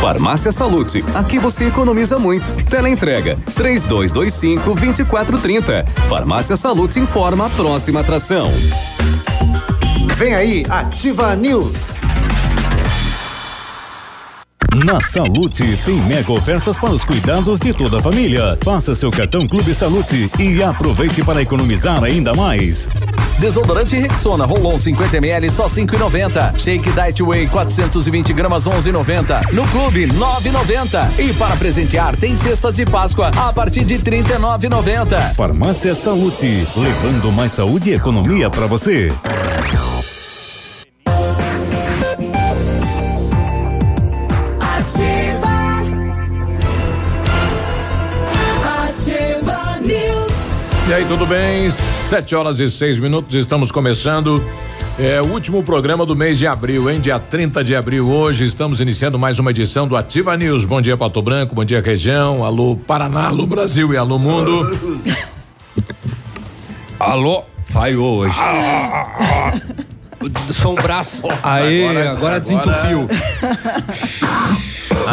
Farmácia Salute, aqui você economiza muito. Teleentrega 3225 2430. Farmácia Salute informa a próxima atração. Vem aí, Ativa News. Na Salute tem mega ofertas para os cuidados de toda a família. Faça seu cartão Clube Salute e aproveite para economizar ainda mais. Desodorante Rexona Rolon 50 ml só 5,90. Shake Diet Whey 420 gramas 11,90. No Clube 9,90. E para presentear tem cestas de Páscoa a partir de 39,90. Farmácia Salute, levando mais saúde e economia para você. Tudo bem? Sete horas e seis minutos, estamos começando. É o último programa do mês de abril, hein? Dia 30 de abril hoje, estamos iniciando mais uma edição do Ativa News. Bom dia, Pato Branco, bom dia, região, alô Paraná, alô Brasil e alô mundo. Alô, falhou hoje. Ah, Sombraço. Aê, agora, agora desentupiu.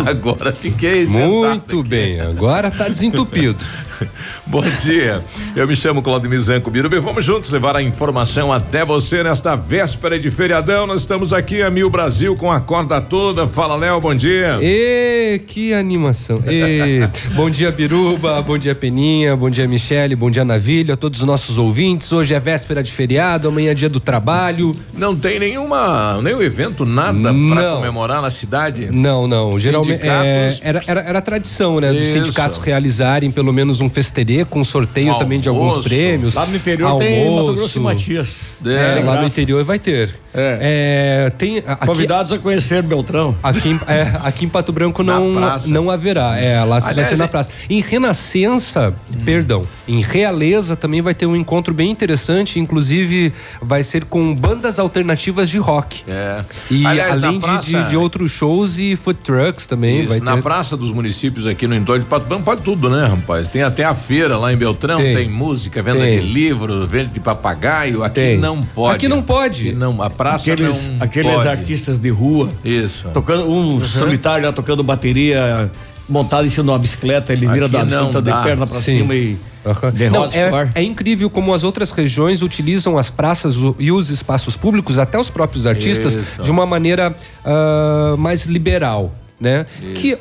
Agora fiquei Muito bem, agora tá desentupido. Bom dia, eu me chamo Claudio Mizanco Biruba e vamos juntos levar a informação até você nesta véspera de feriadão. Nós estamos aqui a Mil Brasil com a corda toda. Fala, Léo, bom dia. E que animação. E, bom dia, Biruba, bom dia, Peninha, bom dia, Michele, bom dia, Navilha, todos os nossos ouvintes. Hoje é véspera de feriado, amanhã é dia do trabalho. Não tem nenhuma, nenhum evento, nada para comemorar na cidade? Não, não. Geralmente é, era, era, era tradição, né? Dos sindicatos realizarem pelo menos um festerê com sorteio também de alguns prêmios. Lá no interior almoço. tem Mato Grosso e Matias. É, É, lá no interior vai ter. É, tem aqui, Convidados a conhecer Beltrão. Aqui, em- é, aqui em Pato Branco não, não haverá. É, lá vai Aliás, ser na é- praça. Em Renascença, perdão, em Realeza também vai ter um encontro bem interessante, inclusive vai ser com bandas alternativas de rock. É. E Aliás, além de, praça- de, de outros shows e food trucks também. Isso, vai na ter. Praça dos Municípios aqui no entorno de Pato Branco pode tudo, né, rapaz? Tem até a feira lá em Beltrão, tem, Tem. música, venda Tem. de livro, venda de papagaio. Aqui Tem. não pode. Aqui não pode. Aqui não, a praça Aqueles, não aqueles pode. artistas de rua. Isso. Tocando, um solitário lá tocando bateria, montado em cima de uma bicicleta, ele vira Aqui da bicicleta de perna pra Sim. cima e. Não, derrota o ar. é, é incrível como as outras regiões utilizam as praças o- e os espaços públicos, até os próprios artistas, Isso. de uma maneira ah, mais liberal. Né? Que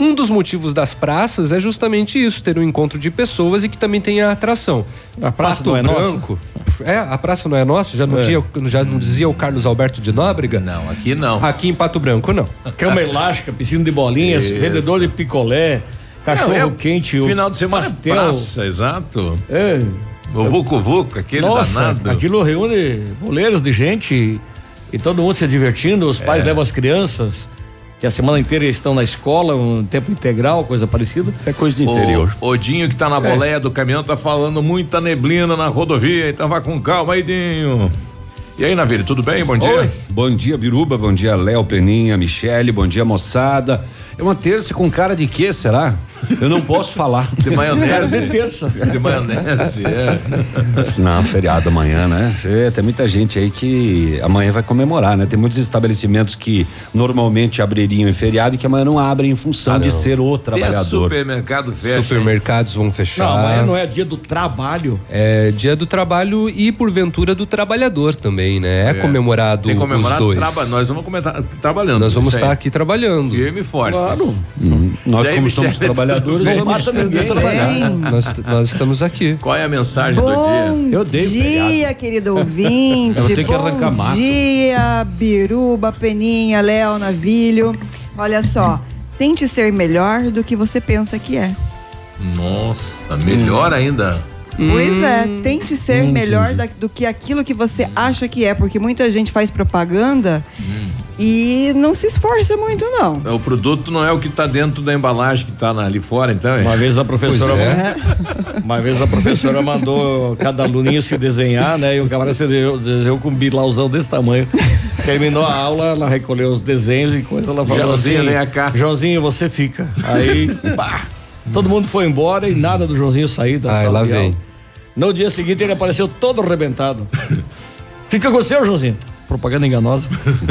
um dos motivos das praças é justamente isso, ter um encontro de pessoas e que também tenha atração. A praça Pato não é nossa? Branco, É, a praça não é nossa? Já não, É. dizia, já não dizia o Carlos Alberto de Nóbrega? Não, aqui não. Aqui em Pato Branco, não. Cama elástica, piscina de bolinhas, Isso. vendedor de picolé, cachorro Não, é quente, o Final de semana é pastel. praça, exato. É. O Vucu Vucu, aquele Nossa, danado. aquilo reúne boleiros de gente e, e todo mundo se divertindo, os pais É. levam as crianças, que a semana inteira estão na escola, um tempo integral, coisa parecida. Isso é coisa O Odinho que tá na boleia do caminhão tá falando muita neblina na rodovia, então vá com calma aí, Dinho. E aí, Navírio, tudo bem? Bom dia. Oi. Bom dia, Biruba. Bom dia, Léo, Peninha, Michele. Bom dia, moçada. É uma terça com cara de quê, será? Eu não posso falar. De maionese. de terça. De maionese, é. Não, feriado amanhã, né? Tem muita gente aí que amanhã vai comemorar, né? Tem muitos estabelecimentos que normalmente abririam em feriado e que amanhã não abrem em função Ah, de ser o Até trabalhador. supermercado fecha. Supermercados vão fechar. Não, amanhã não é dia do trabalho. É dia do trabalho e, porventura, do trabalhador também, né? É, comemorado Tem que comemorar os dois. traba- Nós vamos comentar, trabalhando. Nós vamos estar aqui trabalhando. Firme e forte. Claro. Hum, nós, E aí, como somos trabalhadores, vamos Mata ninguém, trabalhar. Nós, nós estamos aqui. Qual é a mensagem do Bom dia? Eu odeio dia, querido ouvinte. Eu ter que Bom arrancar mato. dia, Biruba, Peninha, Léo, Navilho. Olha só, tente ser melhor do que você pensa que é. Nossa, melhor ainda. Pois é, Hum. tente ser melhor da- do que aquilo que você acha que é, porque muita gente faz propaganda Hum. E não se esforça muito, não. O produto não é o que tá dentro da embalagem que tá na- ali fora, então. é? Uma vez a professora, é. uma vez a professora mandou cada aluninho se desenhar, né? E o camarada se desenhou, desenhou com um bilauzão desse tamanho. Terminou a aula, ela recolheu os desenhos e coisa, ela falou Joãozinho, assim, vem cá. Joãozinho, você fica. Aí, pá, todo mundo foi embora e nada do Joãozinho sair da Ai, sala lá de vem. aula. No dia seguinte ele apareceu todo arrebentado. O que, que aconteceu, Joãozinho? Propaganda enganosa.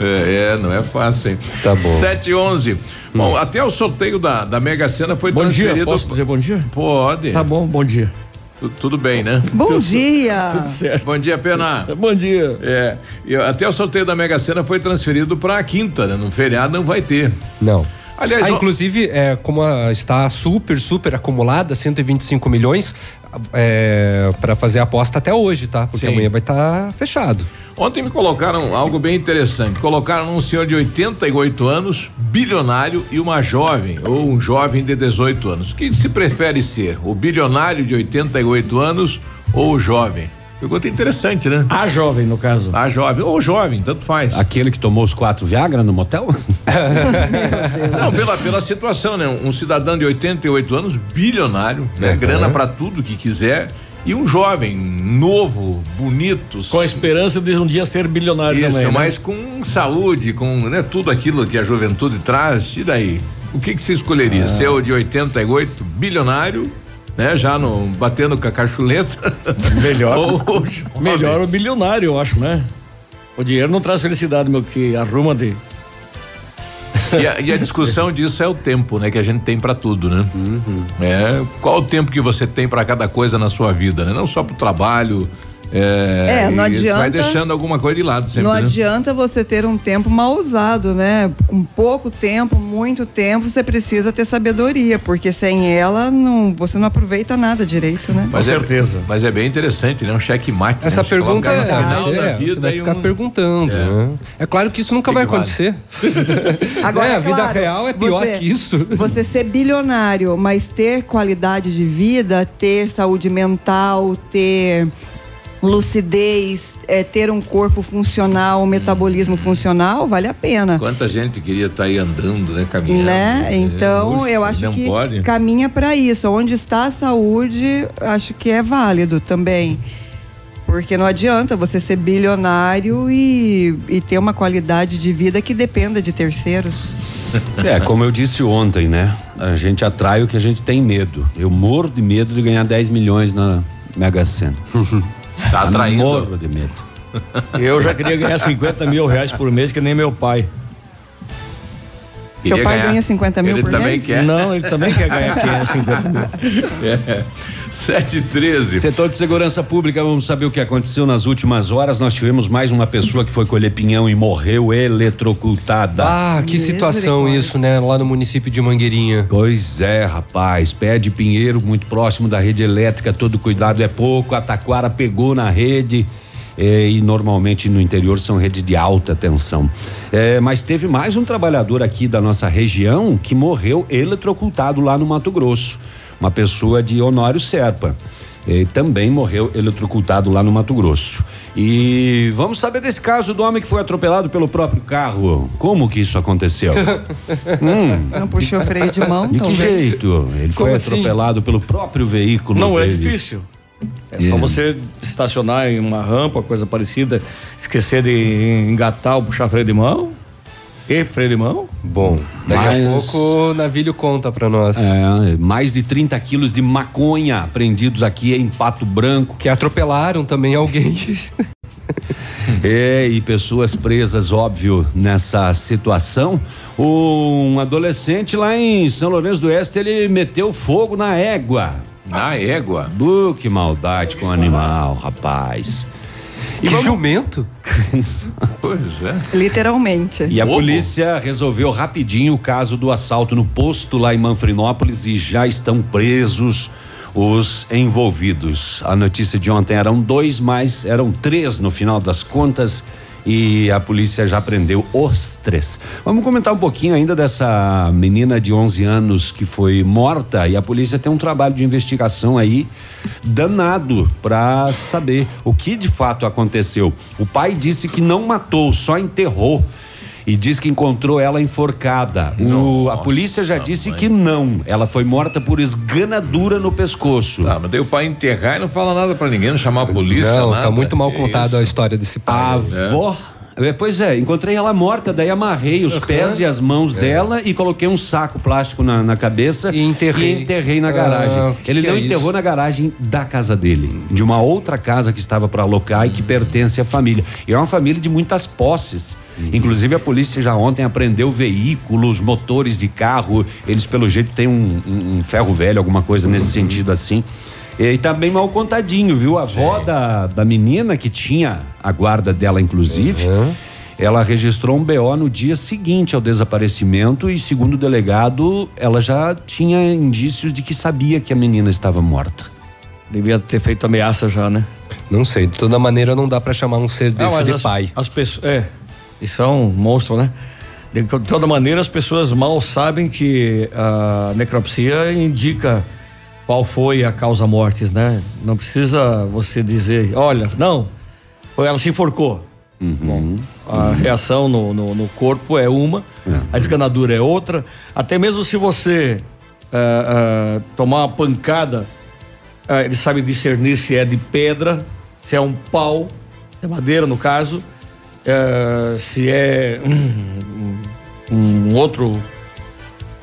é, é, não é fácil, hein? Tá bom. 7 e 11. Bom, até o sorteio da, da Mega Sena foi Bom dia, transferido. posso dizer bom dia? Pode. Tá bom, bom dia. Tu- Tudo bem, né? Bom dia! Tudo certo. Bom dia, Pena. Bom dia. É, e até o sorteio da Mega Sena foi transferido para a quinta, né? No feriado não vai ter. Não. Aliás, Ah, inclusive, é, como a- está super, super acumulada, 125 milhões, é, para fazer a aposta até hoje, tá? Porque Sim. amanhã vai estar fechado. Ontem me colocaram algo bem interessante. Colocaram um senhor de 88 anos, bilionário, e uma jovem, ou um jovem de 18 anos. O que se prefere ser? O bilionário de 88 anos ou o jovem? Pergunta interessante, né? A jovem, no caso. A jovem, ou o jovem, tanto faz. Aquele que tomou os quatro Viagra no motel? Não, pela, pela situação, né? Um cidadão de 88 anos, bilionário, né? Grana pra tudo que quiser. E um jovem, novo, bonito. Com a esperança de um dia ser bilionário Isso, também. né? mas com saúde, com né, tudo aquilo que a juventude traz. E daí? O que que você escolheria? Ser o de 88, bilionário, né? Já no, batendo com a cachuleta? Melhor. Ou o jovem? Melhor o bilionário, eu acho, né? O dinheiro não traz felicidade, meu, que arruma de. E a, e a discussão disso é o tempo, né? Que a gente tem pra tudo, né? É, qual o tempo que você tem pra cada coisa na sua vida, né? Não só pro trabalho. É, É, não isso Vai adianta- deixando alguma coisa de lado sempre, Não né? adianta você ter um tempo mal usado, né? Com pouco tempo, muito tempo, você precisa ter sabedoria, porque sem ela não, você não aproveita nada direito, né? Mas Com é- certeza. mas é bem interessante, né? Um checkmate. Essa né? Pergunta é, no final da é, vida você vai ficar um- perguntando. É. né? É claro que isso nunca Que vai que vale? acontecer. Agora, É, a vida claro, real é pior você- que isso. Você ser bilionário, mas ter qualidade de vida, ter saúde mental, ter lucidez, é, ter um corpo funcional, um metabolismo funcional, vale a pena. Quanta gente queria estar aí andando, né? Caminhando. Né? É, Então, puxa, eu acho que pode. caminha para isso. Onde está a saúde, acho que é válido também. Porque não adianta você ser bilionário e, e ter uma qualidade de vida que dependa de terceiros. É, como eu disse ontem, né? A gente atrai o que a gente tem medo. Eu morro de medo de ganhar 10 milhões na Mega Sena. Tá atraindo. Morro de medo. Eu já queria ganhar 50 mil reais por mês, que nem meu pai. Queria Seu pai ganhar. ganha 50 mil Ele por também mês? quer. Não, ele também quer ganhar 550 mil. É. 7 e 13. Setor de segurança pública, vamos saber o que aconteceu nas últimas horas. Nós tivemos mais uma pessoa que foi colher pinhão e morreu eletrocutada. Ah, que situação isso, né? Lá no município de Mangueirinha. Pois é, rapaz. Pé de Pinheiro, muito próximo da rede elétrica, todo cuidado é pouco. A taquara pegou na rede. eh, e normalmente no interior são redes de alta tensão. Eh, mas teve mais um trabalhador aqui da nossa região que morreu eletrocutado lá no Mato Grosso. Uma pessoa de Honório Serpa. eh, também morreu eletrocutado lá no Mato Grosso. E vamos saber desse caso do homem que foi atropelado pelo próprio carro. Como que isso aconteceu? hum, Não puxou freio de mão, de que talvez. jeito? Ele foi Como assim? atropelado pelo próprio veículo. Não é dele. difícil. É É. só você estacionar em uma rampa, coisa parecida, esquecer de engatar ou puxar freio de mão. E freio de mão? Bom, daqui a Mas- pouco o Navilho conta pra nós. É, mais de 30 quilos de maconha apreendidos aqui em Pato Branco. Que atropelaram também alguém. É, e pessoas presas, óbvio, nessa situação. Um adolescente lá em São Lourenço do Oeste, ele meteu fogo na égua. Na égua. Bu, que maldade com o animal, rapaz. E jumento? Pois é. Literalmente. E a polícia resolveu rapidinho o caso do assalto no posto lá em Manfrinópolis e já estão presos os envolvidos. A notícia de ontem eram dois, mas eram três no final das contas e a polícia já prendeu os três. Vamos comentar um pouquinho ainda dessa menina de 11 anos que foi morta e a polícia tem um trabalho de investigação aí danado para saber o que de fato aconteceu. O pai disse que não matou, só enterrou. E diz que encontrou ela enforcada. O- a polícia já disse mãe. que não. Ela foi morta por esganadura no pescoço. Tá, mas daí o pai enterrar e não fala nada pra ninguém, não chamar a polícia. Não, nada. tá muito mal isso? a história desse pai. A né? avó É, Pois é, encontrei ela morta, daí amarrei os Aham. pés e as mãos É. dela e coloquei um saco plástico na, na cabeça E enterrei. e enterrei na Ah, garagem. o que Ele que não é enterrou isso? na garagem da casa dele, de uma outra casa que estava para alocar e que pertence à família. E é uma família de muitas posses. Inclusive a polícia já ontem apreendeu veículos, motores de carro. Eles pelo jeito têm um, um- um ferro velho, alguma coisa nesse sentido assim. E também mal contadinho, viu? A avó da, da menina que tinha a guarda dela, inclusive. Ela registrou um BO no dia seguinte ao desaparecimento e, segundo o delegado, ela já tinha indícios de que sabia que a menina estava morta. Devia ter feito ameaça já, né? Não sei, de toda maneira não dá pra chamar um ser desse mas de as, pai. As pessoas, é, isso é um monstro, né? De toda maneira, as pessoas mal sabem que a necropsia indica qual foi a causa mortis, né? Não precisa você dizer, olha, não, foi ela se enforcou. Bom, a reação no, no, no corpo é uma, a esganadura é outra. Até mesmo se você ah, ah, tomar uma pancada, ah, ele sabe discernir se é de pedra, se é um pau, se é madeira no caso, eh, se é um, um outro.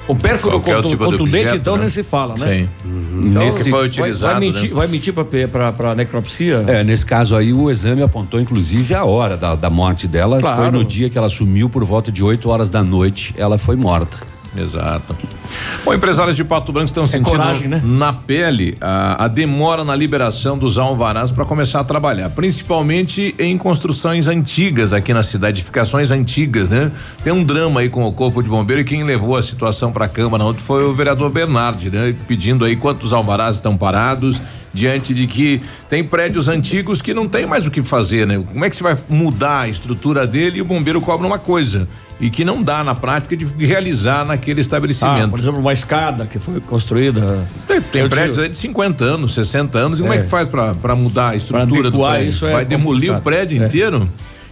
O Qualquer tipo de contundente, objeto, então né? nem se fala, né? Sim. Então, Nesse foi vai- utilizado, Vai, mentir, né? vai mentir pra necropsia? É, nesse caso aí, o exame apontou inclusive a hora da, da morte dela. que Foi Claro. no dia que ela sumiu por volta de 8 horas da noite. Ela foi morta. Exato. Bom, empresários de Pato Branco estão sentindo coragem, né? na pele a, a demora na liberação dos alvarás para começar a trabalhar, principalmente em construções antigas aqui na cidade, edificações antigas, né? Tem um drama aí com o corpo de bombeiro e quem levou a situação para a Câmara ontem foi o vereador Bernardi, né? Pedindo aí quantos alvarás estão parados diante de que tem prédios antigos que não tem mais o que fazer, né? Como é que você vai mudar a estrutura dele e o bombeiro cobra uma coisa e que não dá na prática de realizar naquele Ah, estabelecimento. por exemplo, uma escada que foi construída. Tem, tem prédios aí de 50 anos, 60 anos, e como é, É. que faz para mudar a estrutura do prédio? isso é Vai demolir o complicado. prédio É. inteiro?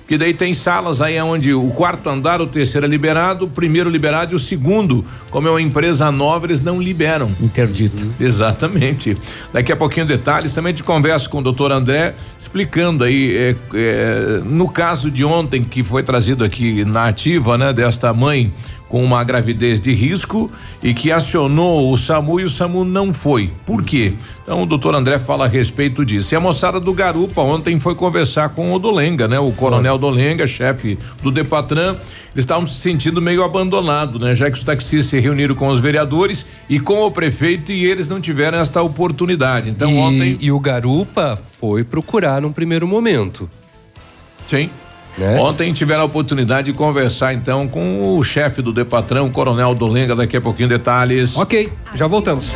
Que daí tem salas aí onde o quarto andar, o terceiro é liberado, o primeiro liberado e o segundo, como é uma empresa nova, eles não liberam. Interdita. Exatamente. Daqui a pouquinho detalhes, também te converso com o doutor André, explicando aí, é, é, no caso de ontem, que foi trazido aqui na ativa, né, desta mãe com uma gravidez de risco e que acionou o SAMU e o SAMU não foi. Por quê? Então o doutor André fala a respeito disso. E a moçada do Garupa ontem foi conversar com o Dolenga, né? O coronel Dolenga, chefe do Depatran. Eles estavam se sentindo meio abandonados, né? Já que os taxistas se reuniram com os vereadores e com o prefeito e eles não tiveram esta oportunidade. Então e, ontem. e o Garupa foi procurar num primeiro momento. Sim. Né? Ontem tiveram a oportunidade de conversar então com o chefe do Depatrão, o coronel Dolenga, daqui a pouquinho detalhes. Ok, já voltamos.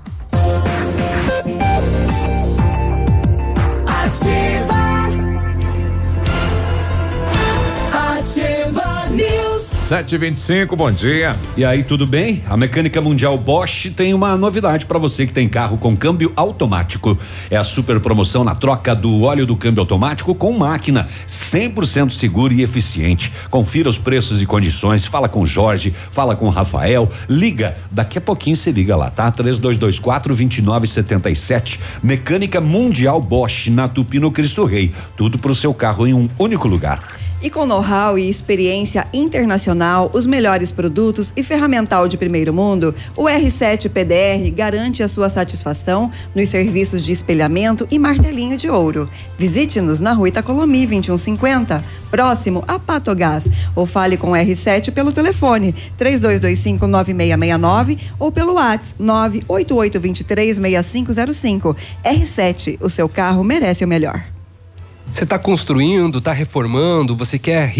725, bom dia. E aí, tudo bem? A Mecânica Mundial Bosch tem uma novidade para você que tem carro com câmbio automático. É a super promoção na troca do óleo do câmbio automático com máquina, 100% seguro e eficiente. Confira os preços e condições, fala com o Jorge, fala com o Rafael, liga, daqui a pouquinho você liga lá, tá? 3224 2977. Mecânica Mundial Bosch na Tupino Cristo Rei. Tudo pro seu carro em um único lugar. E com know-how e experiência internacional, os melhores produtos e ferramental de primeiro mundo, o R7 PDR garante a sua satisfação nos serviços de espelhamento e martelinho de ouro. Visite-nos na rua Itacolomi 2150, próximo a Patogás, ou fale com o R7 pelo telefone 32259669 ou pelo WhatsApp 988236505. R7, o seu carro merece o melhor. Você está construindo, está reformando, você quer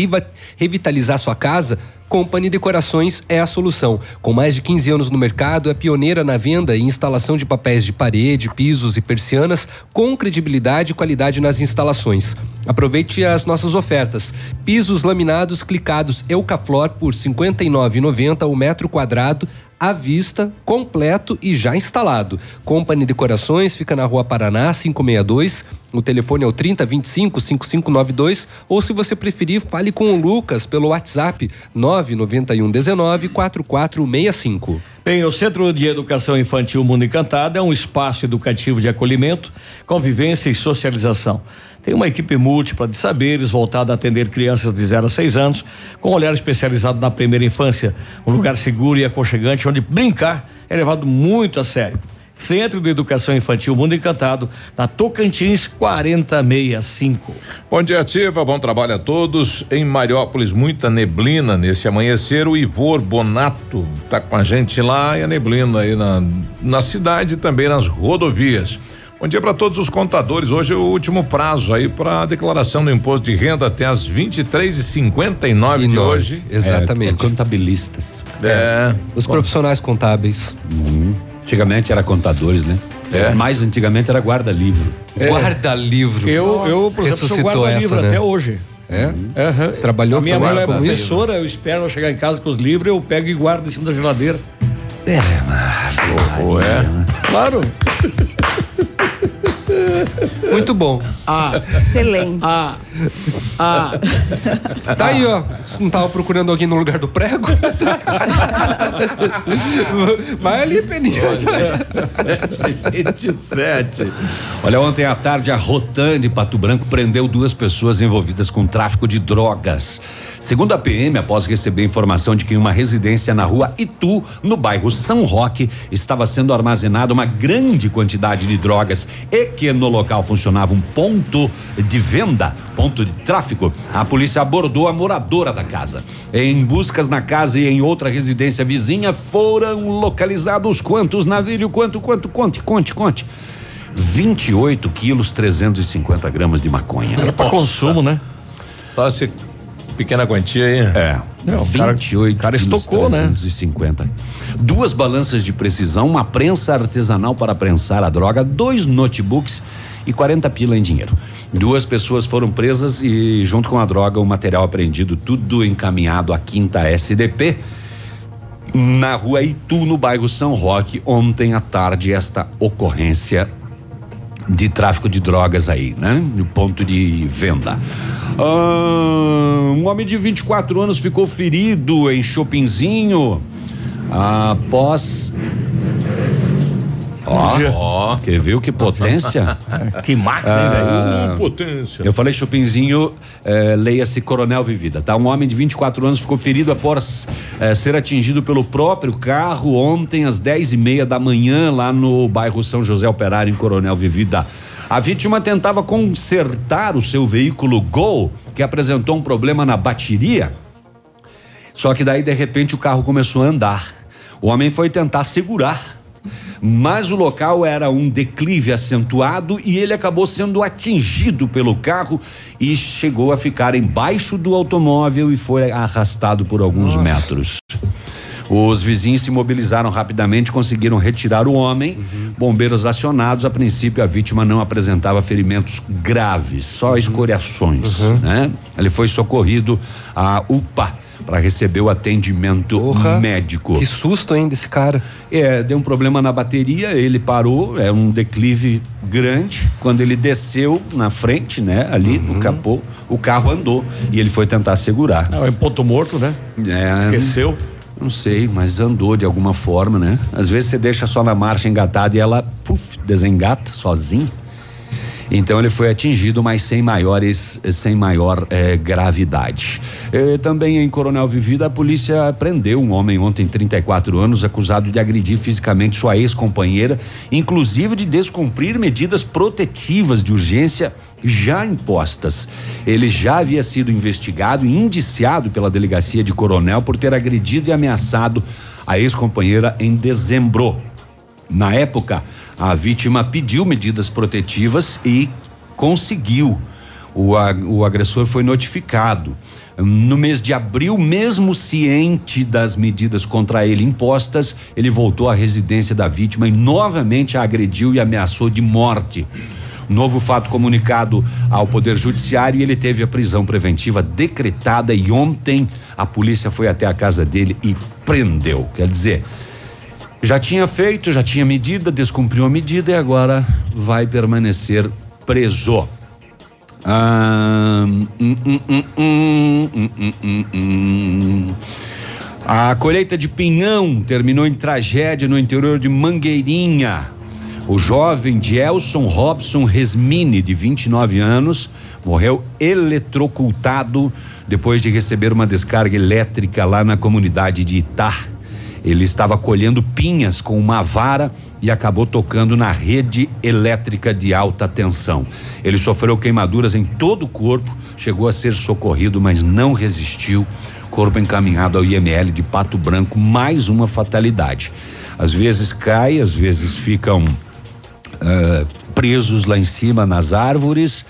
revitalizar sua casa? Company Decorações é a solução. Com mais de 15 anos no mercado, é pioneira na venda e instalação de papéis de parede, pisos e persianas com credibilidade e qualidade nas instalações. Aproveite as nossas ofertas. Pisos laminados clicados Eucaflor por R$ 59,90 o metro quadrado à vista, completo e já instalado. Company Decorações fica na Rua Paraná, 562. O telefone é o 3025 5592 ou se você preferir, fale com o Lucas pelo WhatsApp 991 19 4465. Bem, o Centro de Educação Infantil Mundo Encantado é um espaço educativo de acolhimento, convivência e socialização. Tem uma equipe múltipla de saberes voltada a atender crianças de 0 a 6 anos, com olhar especializado na primeira infância. Um lugar seguro e aconchegante onde brincar é levado muito a sério. Centro de Educação Infantil Mundo Encantado, na Tocantins 4065. Bom dia, Ativa. Bom trabalho a todos. Em Mariópolis, muita neblina nesse amanhecer. O Ivor Bonato tá com a gente lá e a neblina aí na, na cidade e também nas rodovias. Bom dia para todos os contadores. Hoje é o último prazo aí para a declaração do imposto de renda até as 23h59 de nove, hoje. exatamente. É, contabilistas. É. Os profissionais contábeis. Uhum. Antigamente era contadores, né? É. Mais antigamente era guarda-livro. Guarda-livro. Eu, eu, por exemplo, sou guarda-livro essa, né? até hoje. É? Aham. Trabalhou, A minha mãe é professora, eu espero ela chegar em casa com os livros, eu pego e guardo em cima da geladeira. Ou é? Claro. Muito bom. Ah, Excelente. ah, ah. Tá aí, ó. Você não tava procurando alguém no lugar do prego? Vai ali, Peninha. 27. Olha, ontem à tarde a Rotan de Pato Branco prendeu duas pessoas envolvidas com tráfico de drogas. Segundo a PM, após receber informação de que em uma residência na rua Itu, no bairro São Roque, estava sendo armazenada uma grande quantidade de drogas e que no local funcionava um ponto de venda, ponto de tráfico, a polícia abordou a moradora da casa. Em buscas na casa e em outra residência vizinha foram localizados quantos navilho, quanto, quanto, conte, conte, conte. 28 quilos, 350 gramas de maconha. É pra consumo, né? Só essa pequena quantia aí. É. Não, o cara- 28 o cara quilos, estocou, né? 350. Duas balanças de precisão, uma prensa artesanal para prensar a droga, dois notebooks e 40 pila em dinheiro. Duas pessoas foram presas e, junto com a droga, o material apreendido, tudo encaminhado à quinta SDP. Na rua Itu, no bairro São Roque, ontem à tarde, esta ocorrência de tráfico de drogas aí, né? No ponto de venda. Ah, um homem de 24 anos ficou ferido em Chopinzinho após. Ó, ver o que potência? Que máquina, hein, velho? Ah, potência. eu falei Chopinzinho, eh, leia-se Coronel Vivida, tá? Um homem de 24 anos ficou ferido após eh, ser atingido pelo próprio carro ontem às 10 e meia da manhã lá no bairro São José Operário em Coronel Vivida. A vítima tentava consertar o seu veículo Gol, que apresentou um problema na bateria. Só que daí de repente o carro começou a andar. O homem foi tentar segurar, mas o local era um declive acentuado e ele acabou sendo atingido pelo carro e chegou a ficar embaixo do automóvel e foi arrastado por alguns metros. Os vizinhos se mobilizaram rapidamente, conseguiram retirar o homem. Bombeiros acionados. A princípio, a vítima não apresentava ferimentos graves, só escoriações. Né? Ele foi socorrido à UPA para receber o atendimento Porra. médico. Que susto, hein, desse cara. É, deu um problema na bateria, ele parou, é um declive grande. Quando ele desceu na frente, né, ali no capô, o carro andou e ele foi tentar segurar. É um ponto morto, né? É, Esqueceu. Não sei, mas andou de alguma forma, né? Às vezes você deixa só na marcha engatada e ela, puf, desengata sozinha. Então ele foi atingido, mas sem maiores, sem maior eh, gravidade. Eh, também em Coronel Vivida, a polícia prendeu um homem ontem, 34 anos, acusado de agredir fisicamente sua ex-companheira, inclusive de descumprir medidas protetivas de urgência já impostas. Ele já havia sido investigado e indiciado pela delegacia de Coronel por ter agredido e ameaçado a ex-companheira em dezembro. Na época, a vítima pediu medidas protetivas e conseguiu. O, o agressor foi notificado. No mês de abril, mesmo ciente das medidas contra ele impostas, ele voltou à residência da vítima e novamente a agrediu e ameaçou de morte. Novo fato comunicado ao Poder Judiciário e ele teve a prisão preventiva decretada e ontem a polícia foi até a casa dele e prendeu. Quer dizer, já tinha feito, já tinha medida, descumpriu a medida e agora vai permanecer preso. Hum, hum, hum, a colheita de pinhão terminou em tragédia no interior de Mangueirinha. O jovem Gelson Robson Resmini, de 29 anos, morreu eletrocultado depois de receber uma descarga elétrica lá na comunidade de Itá. Ele estava colhendo pinhas com uma vara e acabou tocando na rede elétrica de alta tensão. Ele sofreu queimaduras em todo o corpo, chegou a ser socorrido, mas não resistiu. Corpo encaminhado ao IML de Pato Branco, mais uma fatalidade. Às vezes cai, às vezes ficam ah, presos lá em cima nas árvores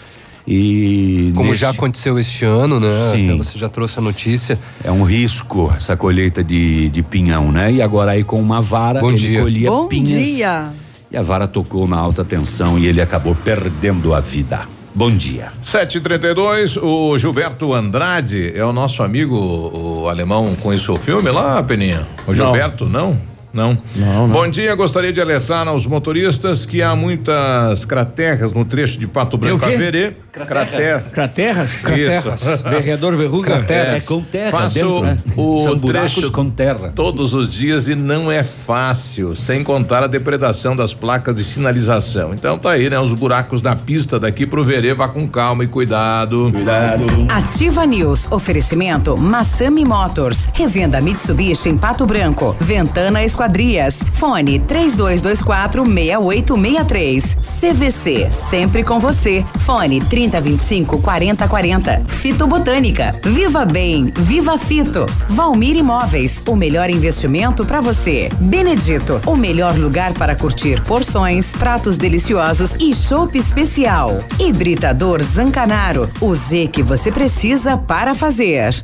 e Como neste- já aconteceu este ano, né? Sim. Até você já trouxe a notícia. É um risco essa colheita de, de pinhão, né? E agora aí com uma vara Bom ele dia. colhia Bom pinhas. dia. E a vara tocou na alta tensão e ele acabou perdendo a vida. Bom dia. 732, o Gilberto Andrade é o nosso amigo, o alemão com o filme lá, Peninha? O Gilberto, não? Não. Não, não. Bom dia, gostaria de alertar aos motoristas que há muitas craterras no trecho de Pato Branco a? Verê. Crater. Craterras? Isso. Vereador Verruga? É com terra Faço dentro, né? o São trecho com terra. todos os dias e não é fácil, sem contar a depredação das placas de sinalização. Então tá aí, né? Os buracos da pista daqui pro Verê, vá com calma e cuidado. Cuidado. Ativa News. Oferecimento Massami Motors. Revenda Mitsubishi em Pato Branco. Ventana Esquadrias. Fone 3224 6863. CVC. Sempre com você. Fone 3025 4040. Fito Botânica. Viva Bem. Viva Fito. Valmir Imóveis. O melhor investimento para você. Benedito. O melhor lugar para curtir porções, pratos deliciosos e chopp especial. Hibridador Zancanaro. O Z que você precisa para fazer.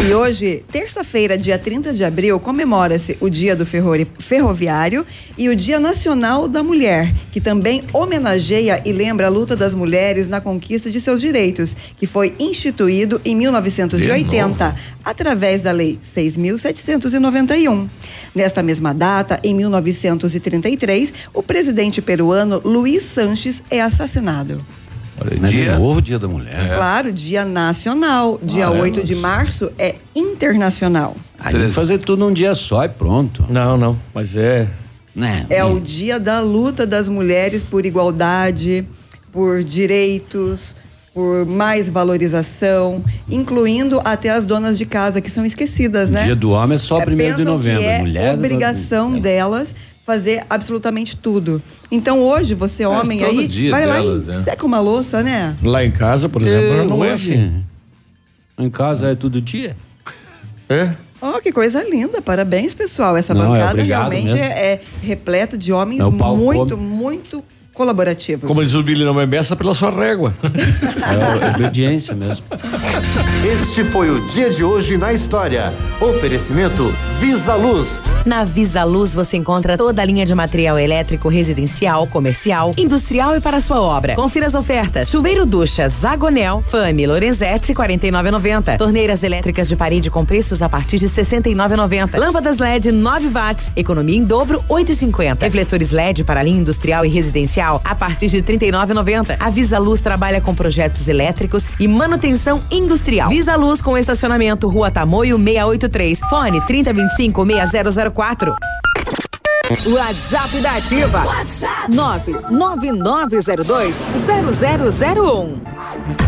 E hoje, terça-feira, dia 30 de abril, comemora-se o Dia do Ferroviário e o Dia Nacional da Mulher, que também homenageia e lembra a luta das mulheres na conquista de seus direitos, que foi instituído em 1980, através da Lei 6.791. Nesta mesma data, em 1933, o presidente peruano Luiz Sanches é assassinado. Mas de novo dia da mulher. Claro, dia nacional. Dia Ah, é, 8 de mas- março é internacional. A gente fazer tudo num dia só e pronto. Não, não. Mas é. Né? É o dia da luta das mulheres por igualdade, por direitos, por mais valorização, incluindo até as donas de casa que são esquecidas, né? Dia do homem é só É, primeiro de novembro. Que é mulher obrigação delas fazer absolutamente tudo. Então hoje você Faz homem todo aí vai delas, lá e né? seca uma louça, né? Lá em casa, por exemplo, não é assim. Em casa é todo dia. É? Oh, que coisa linda. Parabéns, pessoal. Essa Não, é bancada obrigado realmente é, é repleta de homens É, muito, come. muito colaborativos. Como diz o Billy, não me meça pela sua régua. É obediência mesmo. Este foi o dia de hoje na história. Oferecimento Visa Luz. Na Visa Luz você encontra toda a linha de material elétrico residencial, comercial, industrial e para sua obra. Confira as ofertas. Chuveiro ducha Zagonel, Fami, Lorenzetti, 49,90. Torneiras elétricas de parede com preços a partir de 69,90. Lâmpadas LED 9 watts, economia em dobro 8,50. Refletores LED para linha industrial e residencial a partir de 39,90. A Visa Luz trabalha com projetos elétricos e manutenção industrial. Visa Luz com estacionamento Rua Tamoio 683. Fone 3025 6004. WhatsApp da Ativa. WhatsApp 99902 0001.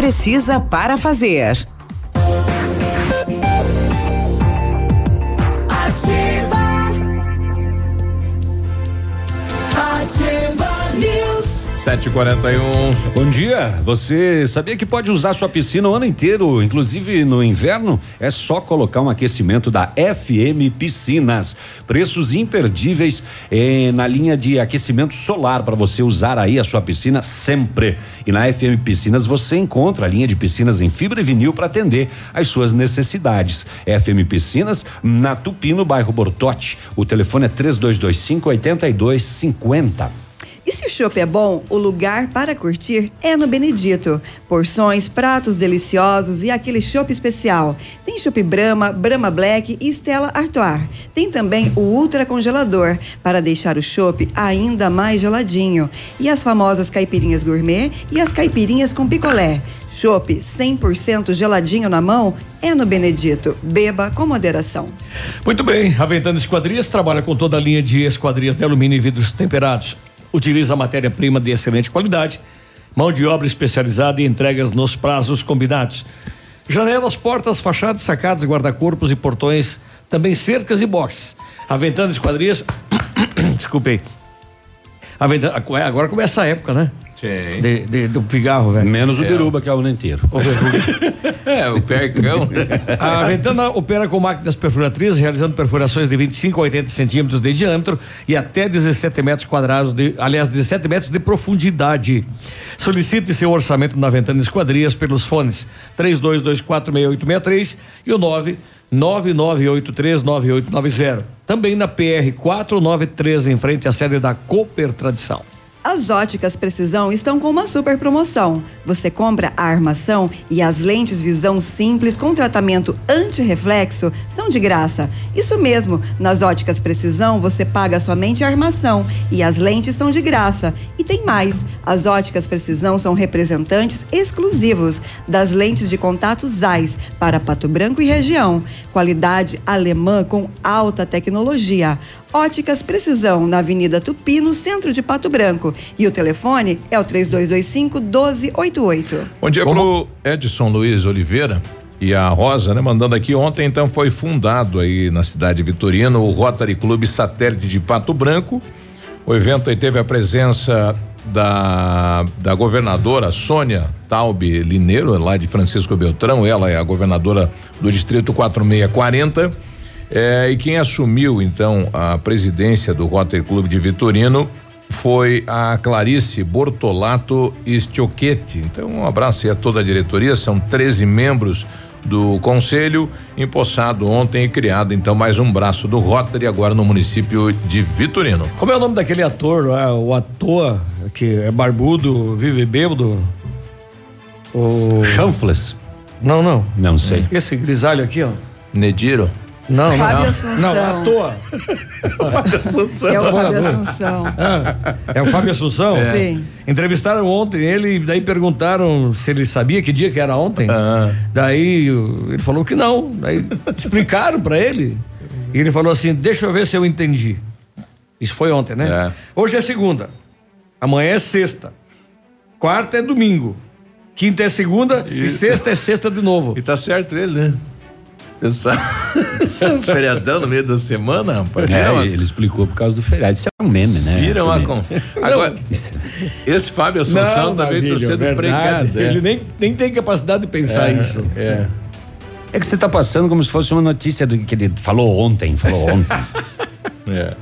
precisa para fazer. 741. Bom dia. Você sabia que pode usar sua piscina o ano inteiro, inclusive no inverno? É só colocar um aquecimento da FM Piscinas. Preços imperdíveis eh, na linha de aquecimento solar para você usar aí a sua piscina sempre. E na FM Piscinas você encontra a linha de piscinas em fibra e vinil para atender às suas necessidades. FM Piscinas na Tupi, no bairro Bortote. O telefone é 3225 8250. E se o chopp é bom, o lugar para curtir é no Benedito. Porções, pratos deliciosos e aquele chopp especial. Tem chopp Brahma, Brahma Black e Stella Artois. Tem também o ultra congelador para deixar o chopp ainda mais geladinho. E as famosas caipirinhas gourmet e as caipirinhas com picolé. Chopp 100% geladinho na mão é no Benedito. Beba com moderação. Muito bem, a Ventana Esquadrias trabalha com toda a linha de esquadrias de alumínio e vidros temperados. Utiliza matéria-prima de excelente qualidade, mão de obra especializada e entregas nos prazos combinados. Janelas, portas, fachadas, sacadas, guarda-corpos e portões, também cercas e boxes. A Ventana Esquadrias, desculpei. A Ventana, agora começa a época, né? De, de- do pigarro, velho. Menos o É. biruba, que é o ano inteiro. É, o percão. A Ventana opera com máquinas perfuratriz, realizando perfurações de 25 a 80 centímetros de diâmetro e até 17 metros quadrados, de, aliás, 17 metros de profundidade. Solicite seu orçamento na Ventana Esquadrias pelos fones 32246863 e o 999839890. Também na PR 493, em frente à sede da Cooper Tradição. As óticas Precisão estão com uma super promoção. Você compra a armação e as lentes visão simples com tratamento anti-reflexo são de graça. Isso mesmo, nas óticas Precisão você paga somente a armação e as lentes são de graça. E tem mais: as óticas Precisão são representantes exclusivos das lentes de contato Zeiss para Pato Branco e região. Qualidade alemã com alta tecnologia. Óticas Precisão, na Avenida Tupi, no centro de Pato Branco. E o telefone é o 3225-1288. Bom dia pro Edson Luiz Oliveira e a Rosa, né? Mandando aqui ontem, então, foi fundado aí na cidade de Vitorino o Rotary Clube Satélite de Pato Branco. O evento teve a presença da, da governadora Sônia Taube Lineiro, lá de Francisco Beltrão, ela é a governadora do distrito 4640. É, e quem assumiu então a presidência do Rotary Clube de Vitorino foi a Clarice Bortolato Stiochetti. Então, um abraço aí a toda a diretoria, são 13 membros do conselho, empossado ontem e criado então mais um braço do Rotary agora no município de Vitorino. Como é o nome daquele ator, lá, o ator que é barbudo, vive bêbado? O. Chanfles? Não, não. Não sei. Esse grisalho aqui, ó. Nediro? Não, Fábio não. Assunção. Não, é ator. É o Fábio Assunção. Ah, é o Fábio Assunção? É. Sim. Entrevistaram ontem ele, daí perguntaram se ele sabia que dia que era ontem. Daí o- ele falou que não. Daí explicaram pra ele. E ele falou assim: deixa eu ver se eu entendi. Isso foi ontem, né? Hoje é segunda. Amanhã é sexta. Quarta é domingo. Quinta é segunda e Isso. sexta é sexta de novo. E tá certo ele, né? Essa... Feriadão no meio da semana, rapaz. É, ele explicou por causa do feriado. Isso é um meme, né? Vira uma Também. com... Agora, esse Fábio Assunção Não, também tá Navilho, sendo verdade. pregado. é. Ele nem, nem tem capacidade de pensar É, isso. É. É que você tá passando como se fosse uma notícia do que ele falou ontem, falou ontem. é.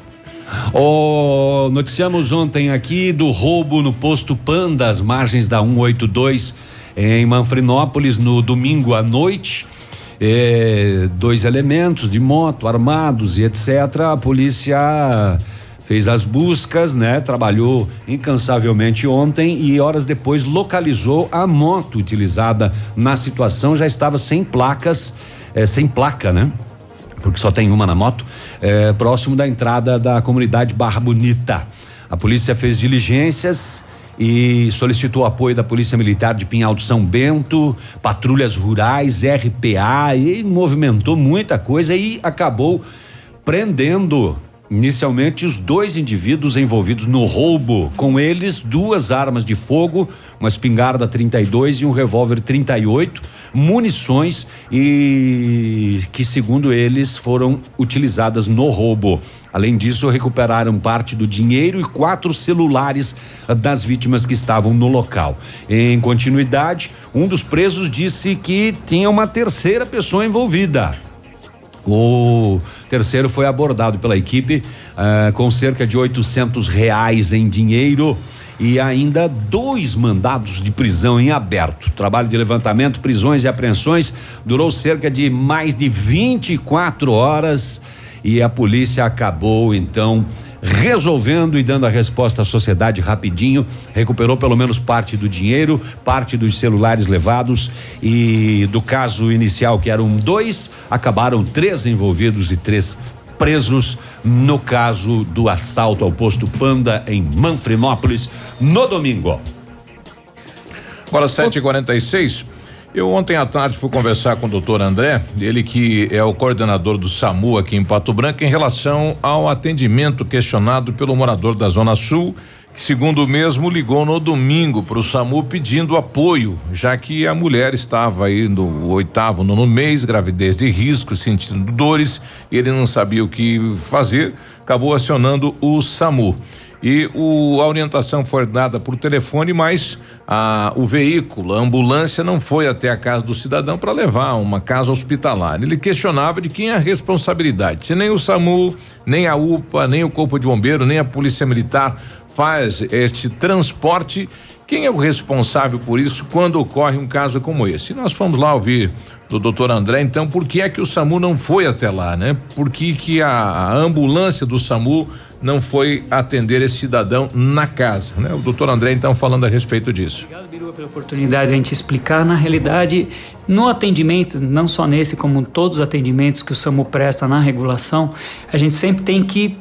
Oh, noticiamos ontem aqui do roubo no posto Panda, às margens da 182, em Manfrinópolis, no domingo à noite. É, dois elementos de moto armados e etc. A polícia fez as buscas, né? Trabalhou incansavelmente ontem e horas depois localizou a moto utilizada na situação, já estava sem placas, eh, sem placa, né? Porque só tem uma na moto, eh, próximo da entrada da comunidade Barra Bonita. A polícia fez diligências e solicitou apoio da Polícia Militar de Pinhal do São Bento, patrulhas rurais, RPA e movimentou muita coisa e acabou prendendo inicialmente os dois indivíduos envolvidos no roubo, com eles duas armas de fogo, uma espingarda 32 e um revólver 38, munições e que segundo eles foram utilizadas no roubo. Além disso, recuperaram parte do dinheiro e quatro celulares das vítimas que estavam no local. Em continuidade, um dos presos disse que tinha uma terceira pessoa envolvida. O terceiro foi abordado pela equipe uh, com cerca de 800 reais em dinheiro e ainda dois mandados de prisão em aberto. Trabalho de levantamento, prisões e apreensões durou cerca de mais de 24 horas e a polícia acabou então resolvendo e dando a resposta à sociedade rapidinho, recuperou pelo menos parte do dinheiro, parte dos celulares levados e do caso inicial que eram dois, acabaram três envolvidos e três presos no caso do assalto ao posto Panda em Manfrinópolis no domingo. Agora 7h46. Eu ontem à tarde fui conversar com o doutor André, ele que é o coordenador do SAMU aqui em Pato Branco, em relação ao atendimento questionado pelo morador da Zona Sul, que, segundo o mesmo, ligou no domingo para o SAMU pedindo apoio, já que a mulher estava aí no oitavo, nono mês, gravidez de risco, sentindo dores, ele não sabia o que fazer, acabou acionando o SAMU e o, a orientação foi dada por telefone, mas a, o veículo, a ambulância, não foi até a casa do cidadão para levar uma casa hospitalar. Ele questionava de quem é a responsabilidade. Se nem o SAMU, nem a UPA, nem o Corpo de Bombeiro, nem a Polícia Militar faz este transporte, quem é o responsável por isso quando ocorre um caso como esse? E nós fomos lá ouvir do doutor André, então, por que é que o SAMU não foi até lá, né? Por que, que a, a ambulância do SAMU não foi atender esse cidadão na casa, né? O doutor André então falando a respeito disso. Obrigado, Biruba, pela oportunidade de a gente explicar. Na realidade, no atendimento, não só nesse, como todos os atendimentos que o SAMU presta na regulação, a gente sempre tem que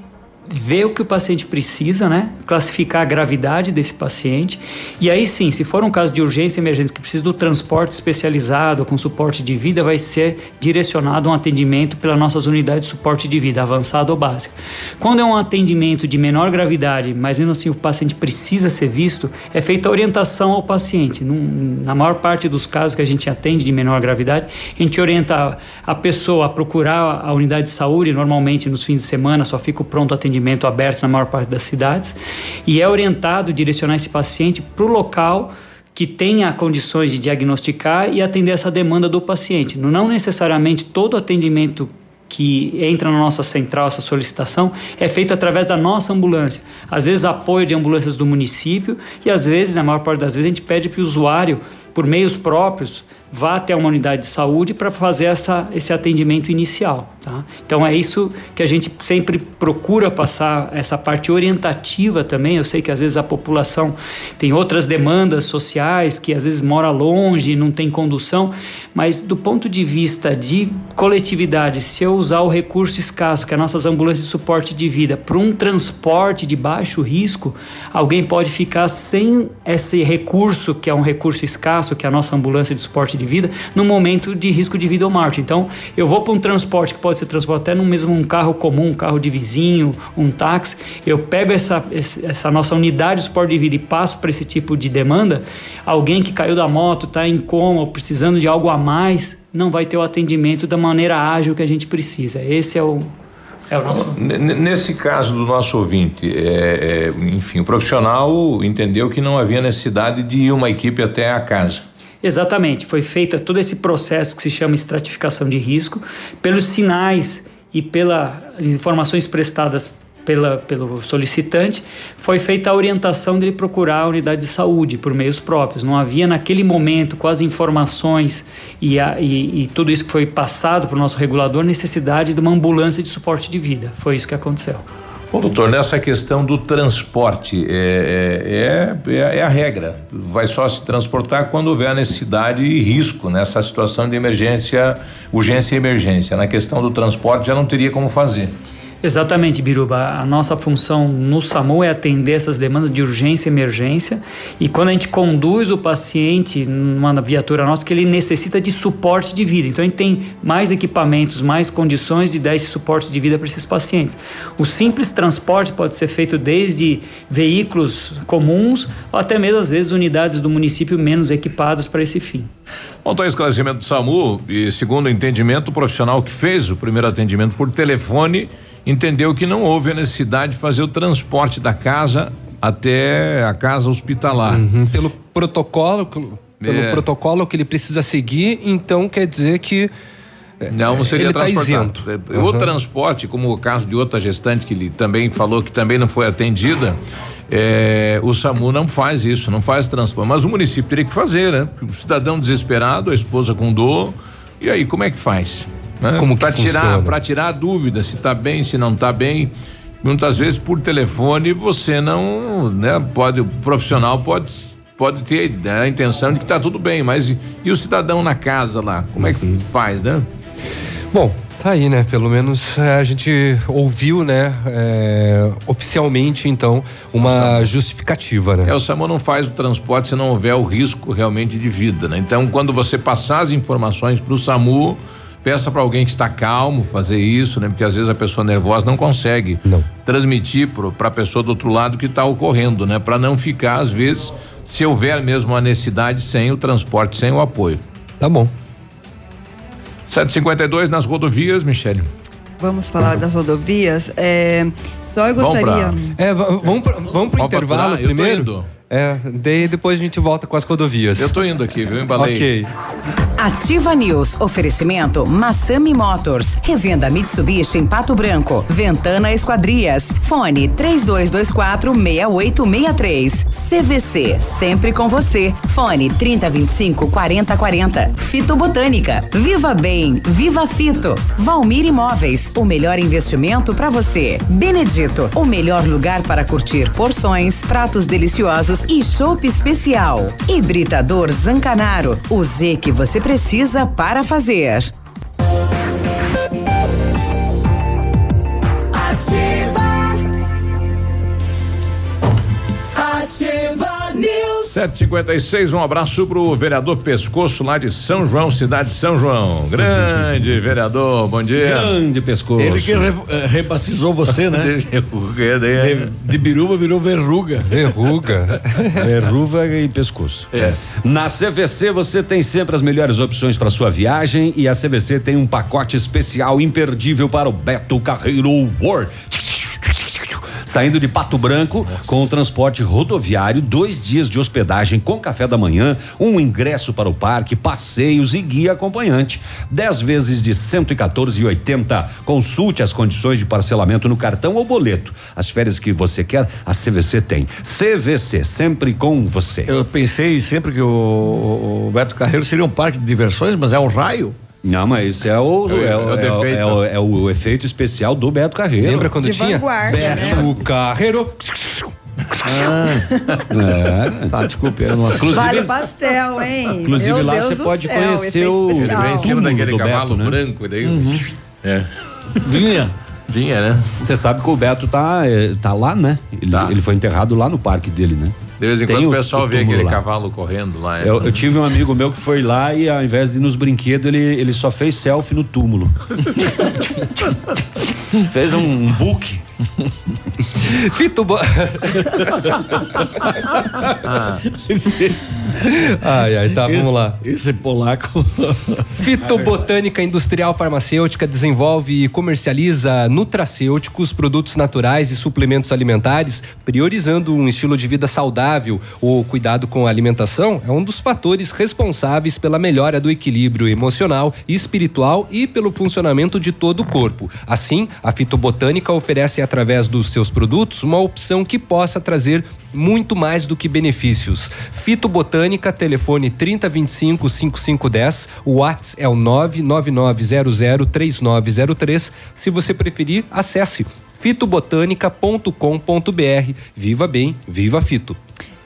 ver o que o paciente precisa, né? Classificar a gravidade desse paciente. E aí sim, se for um caso de urgência e emergência que precisa do transporte especializado com suporte de vida, vai ser direcionado um atendimento pelas nossas unidades de suporte de vida, avançado ou básico. Quando é um atendimento de menor gravidade, mas mesmo assim o paciente precisa ser visto, é feita a orientação ao paciente. Num, na maior parte dos casos que a gente atende de menor gravidade, a gente orienta a pessoa a procurar a unidade de saúde, normalmente nos fins de semana só fica o pronto atendimento atendimento aberto na maior parte das cidades, e é orientado direcionar esse paciente para o local que tenha condições de diagnosticar e atender essa demanda do paciente. Não necessariamente todo atendimento que entra na nossa central, essa solicitação, é feito através da nossa ambulância. Às vezes, apoio de ambulâncias do município e, às vezes, na maior parte das vezes, a gente pede para o usuário, por meios próprios, vá até uma unidade de saúde para fazer essa, esse atendimento inicial. Tá? Então é isso que a gente sempre procura passar, essa parte orientativa também. Eu sei que às vezes a população tem outras demandas sociais, que às vezes mora longe, não tem condução, mas do ponto de vista de coletividade, se eu usar o recurso escasso, que é nossas ambulâncias de suporte de vida, para um transporte de baixo risco, alguém pode ficar sem esse recurso, que é um recurso escasso, que é a nossa ambulância de suporte de vida, no momento de risco de vida ou morte. Então, eu vou para um transporte que pode ser transporte até no mesmo um carro comum, um carro de vizinho, um táxi, eu pego essa, essa nossa unidade de suporte de vida e passo para esse tipo de demanda, alguém que caiu da moto, está em coma, precisando de algo a mais, não vai ter o atendimento da maneira ágil que a gente precisa. Esse é o, é o nosso... Nesse caso do nosso ouvinte, é, é, enfim, o profissional entendeu que não havia necessidade de ir uma equipe até a casa. Exatamente, foi feito todo esse processo que se chama estratificação de risco, pelos sinais e pelas informações prestadas pela, pelo solicitante, foi feita a orientação dele procurar a unidade de saúde por meios próprios. Não havia naquele momento, com as informações e, a, e, e tudo isso que foi passado para o nosso regulador, necessidade de uma ambulância de suporte de vida. Foi isso que aconteceu. Ô, doutor, nessa questão do transporte, é, é, é, é, a regra. Vai só se transportar quando houver necessidade e risco nessa situação de emergência, urgência e emergência. Na questão do transporte já não teria como fazer. Exatamente, Biruba. A nossa função no SAMU é atender essas demandas de urgência e emergência. E quando a gente conduz o paciente numa viatura nossa, que ele necessita de suporte de vida. Então a gente tem mais equipamentos, mais condições de dar esse suporte de vida para esses pacientes. O simples transporte pode ser feito desde veículos comuns ou até mesmo, às vezes, unidades do município menos equipadas para esse fim. Bom, o esclarecimento do SAMU, e segundo o entendimento, o profissional que fez o primeiro atendimento por telefone entendeu que não houve a necessidade de fazer o transporte da casa até a casa hospitalar. Uhum. Pelo protocolo, pelo é. protocolo que ele precisa seguir, então quer dizer que é, não seria ele transportado. Tá uhum. O transporte, como o caso de outra gestante que ele também falou que também não foi atendida, é, o SAMU não faz isso, não faz transporte. Mas o município teria que fazer, né? O cidadão desesperado, a esposa com dor, e aí como é que faz? Né? Como para tirar, para tirar a dúvida se está bem, se não está bem. Muitas vezes por telefone você não, né? Pode, o profissional pode pode ter a intenção de que está tudo bem, mas e, e, o cidadão na casa lá, como é que uhum. faz, né? Bom, tá aí, né? Pelo menos é, a gente ouviu, né? É, oficialmente, então, uma justificativa, né? É, o SAMU não faz o transporte se não houver o risco realmente de vida, né? Então, quando você passar as informações para o SAMU, Peça para alguém que está calmo fazer isso, né? Porque às vezes a pessoa nervosa não consegue não. transmitir para a pessoa do outro lado o que está ocorrendo, né? Para não ficar, às vezes, se houver mesmo a necessidade, sem o transporte, sem o apoio. Tá bom. 752 nas rodovias, Michele. Vamos falar das rodovias. É, só eu gostaria. Vamos pra, é, vamos, pra, vamos pro intervalo primeiro? É, daí depois a gente volta com as rodovias. Eu tô indo aqui, viu? Embalei. Ok. Ativa News. Oferecimento Massami Motors. Revenda Mitsubishi em Pato Branco. Ventana Esquadrias. Fone 3224 6863. CVC. Sempre com você. Fone 3025 4040. Fito Botânica. Viva Bem. Viva Fito. Valmir Imóveis. O melhor investimento para você. Benedito. O melhor lugar para curtir porções, pratos deliciosos e chopp especial. Hibridador Zancanaro. O Z que você precisa para fazer. Sete cinquenta e seis, um abraço pro vereador Pescoço lá de São João, cidade de São João. Grande vereador, bom dia. Grande Pescoço. Ele que re, eh, rebatizou você, né? de, de biruba virou verruga. Verruga. Verruga e pescoço. É. Na CVC você tem sempre as melhores opções para sua viagem e a CVC tem um pacote especial imperdível para o Beto Carreiro World saindo de Pato Branco Nossa. com o transporte rodoviário, dois dias de hospedagem com café da manhã, um ingresso para o parque, passeios e guia acompanhante. Dez vezes de 114,80. Consulte as condições de parcelamento no cartão ou boleto. As férias que você quer, a CVC tem. CVC, sempre com você. Eu pensei sempre que o, o Beto Carreiro seria um parque de diversões, mas é um raio. Não, mas esse é o, é, é, o, é, é, o, é o efeito especial do Beto Carreiro. Lembra quando De tinha? Vanguarda, Beto né? Carreiro. Ah, é. Tá, eu não Inclusive, Vale pastel, hein? Inclusive Meu lá Deus você pode céu, conhecer o. Ele vem em cima daquele cavalo Beto, né? branco, daí. Uhum. É. Vinha. Vinha, né? Você sabe que o Beto tá, eh, tá lá, né? Ele, Tá. ele foi enterrado lá no parque dele, né? De vez em quando o pessoal o vê aquele lá. cavalo correndo lá. é. Eu, eu tive um amigo meu que foi lá e ao invés de ir nos brinquedos, ele, ele só fez selfie no túmulo. fez um book. Fito bo... ai, ai, tá, vamos lá. Esse polaco. Fitobotânica Industrial Farmacêutica desenvolve e comercializa nutracêuticos, produtos naturais e suplementos alimentares, priorizando um estilo de vida saudável. O cuidado com a alimentação é um dos fatores responsáveis pela melhora do equilíbrio emocional e espiritual e pelo funcionamento de todo o corpo. Assim, a Fitobotânica oferece através dos seus produtos uma opção que possa trazer muito mais do que benefícios. Fitobotânica, telefone 3025 5510, o WhatsApp é o 999003903. Se você preferir, acesse fitobotânica.com.br. Viva bem, viva fito.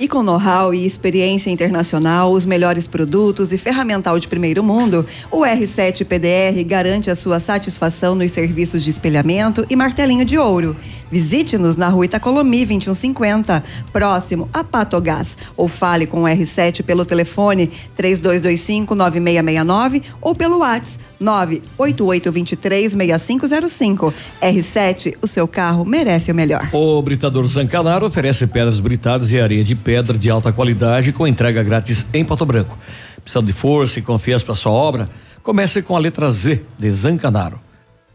E com know-how e experiência internacional, os melhores produtos e ferramental de primeiro mundo, o R7 PDR garante a sua satisfação nos serviços de espelhamento e martelinho de ouro. Visite-nos na rua Itacolomi 2150, próximo a Patogás, ou fale com o R7 pelo telefone 3225 9669 ou pelo WhatsApp 988236505. R7, o seu carro merece o melhor. O Britador Zancanaro oferece pedras britadas e areia de pedra de alta qualidade com entrega grátis em Pato Branco. Precisa de força e confiança para sua obra? Comece com a letra Z de Zancanaro.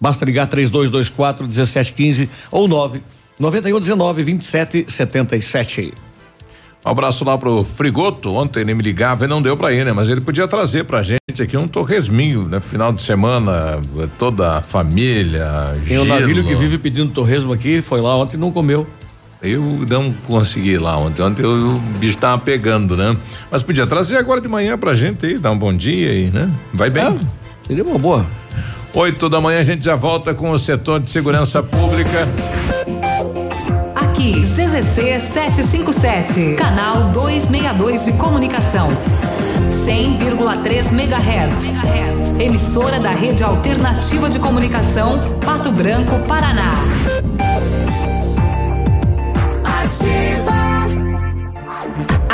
Basta ligar 3224 1715 ou 9 9119 2777. Um abraço lá pro Frigoto. Ontem ele me ligava e não deu para ir, né? Mas ele podia trazer pra gente aqui um torresminho, né? Final de semana, toda a família. Tem um navio que vive pedindo torresmo aqui, foi lá ontem e não comeu. Eu não consegui lá ontem. Ontem eu, o bicho tava pegando, né? Mas podia trazer agora de manhã pra gente aí, dar um bom dia aí, né? Vai bem. É, seria uma boa. Oito da manhã a gente já volta com o setor de segurança pública. Aqui, CZC 757, canal 262 de comunicação. 100,3 MHz. Emissora da Rede Alternativa de Comunicação, Pato Branco, Paraná. Ativa.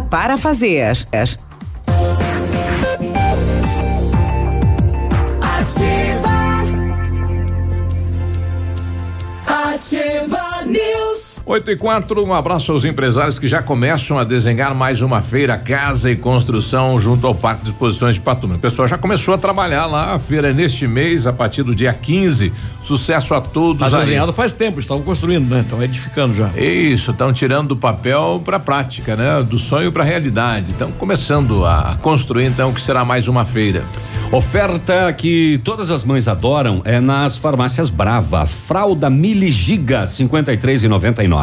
para fazer. Ativa. Ativa News. 8 e 4, um abraço aos empresários que já começam a desenhar mais uma feira Casa e Construção junto ao Parque de Exposições de Patumã. O pessoal já começou a trabalhar lá, a feira é neste mês, a partir do dia 15. Sucesso a todos. Está desenhado faz tempo, estavam construindo, né? Estão edificando já. Isso, estão tirando do papel para a prática, né? Do sonho para a realidade. Estão começando a construir, então, que será mais uma feira. Oferta que todas as mães adoram é nas farmácias Brava. Fralda Miligiga, 53,99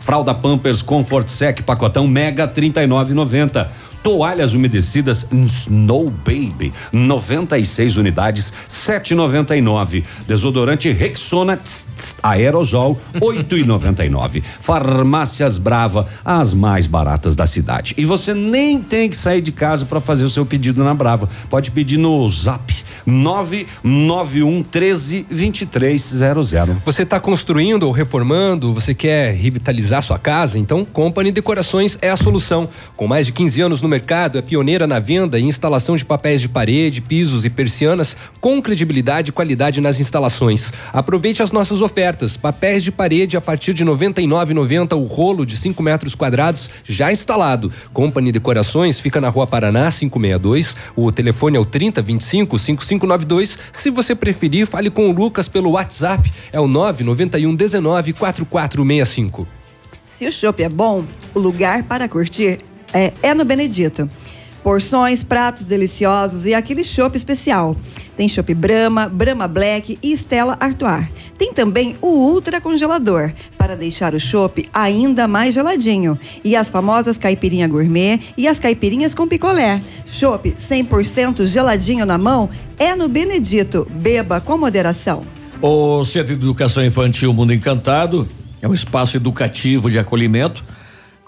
Fralda Pampers Comfort Sec pacotão mega 39,90. Toalhas umedecidas Snow Baby, 96 unidades, 7,99. Desodorante Rexona tss, tss, Aerosol, 8,99. Farmácias Brava, as mais baratas da cidade. E você nem tem que sair de casa para fazer o seu pedido na Brava. Pode pedir no Zap 991 13 2300. Você está construindo ou reformando, você quer revitalizar sua casa? Então, Company Decorações é a solução. Com mais de 15 anos no mercado, é pioneira na venda e instalação de papéis de parede, pisos e persianas com credibilidade e qualidade nas instalações. Aproveite as nossas ofertas. Papéis de parede a partir de R$ 99,90 o rolo de 5 metros quadrados já instalado. Company Decorações fica na Rua Paraná 562. O telefone é o 3025 5592. Se você preferir, fale com o Lucas pelo WhatsApp. É o 991 19 4465. Se o chopp é bom, o lugar para curtir é, é no Benedito. Porções, pratos deliciosos e aquele chopp especial. Tem chopp Brahma, Brahma Black e Stella Artois. Tem também o Ultra Congelador, para deixar o chopp ainda mais geladinho. E as famosas caipirinha gourmet e as caipirinhas com picolé. Chopp 100% geladinho na mão é no Benedito. Beba com moderação. O Centro de Educação Infantil Mundo Encantado é um espaço educativo de acolhimento,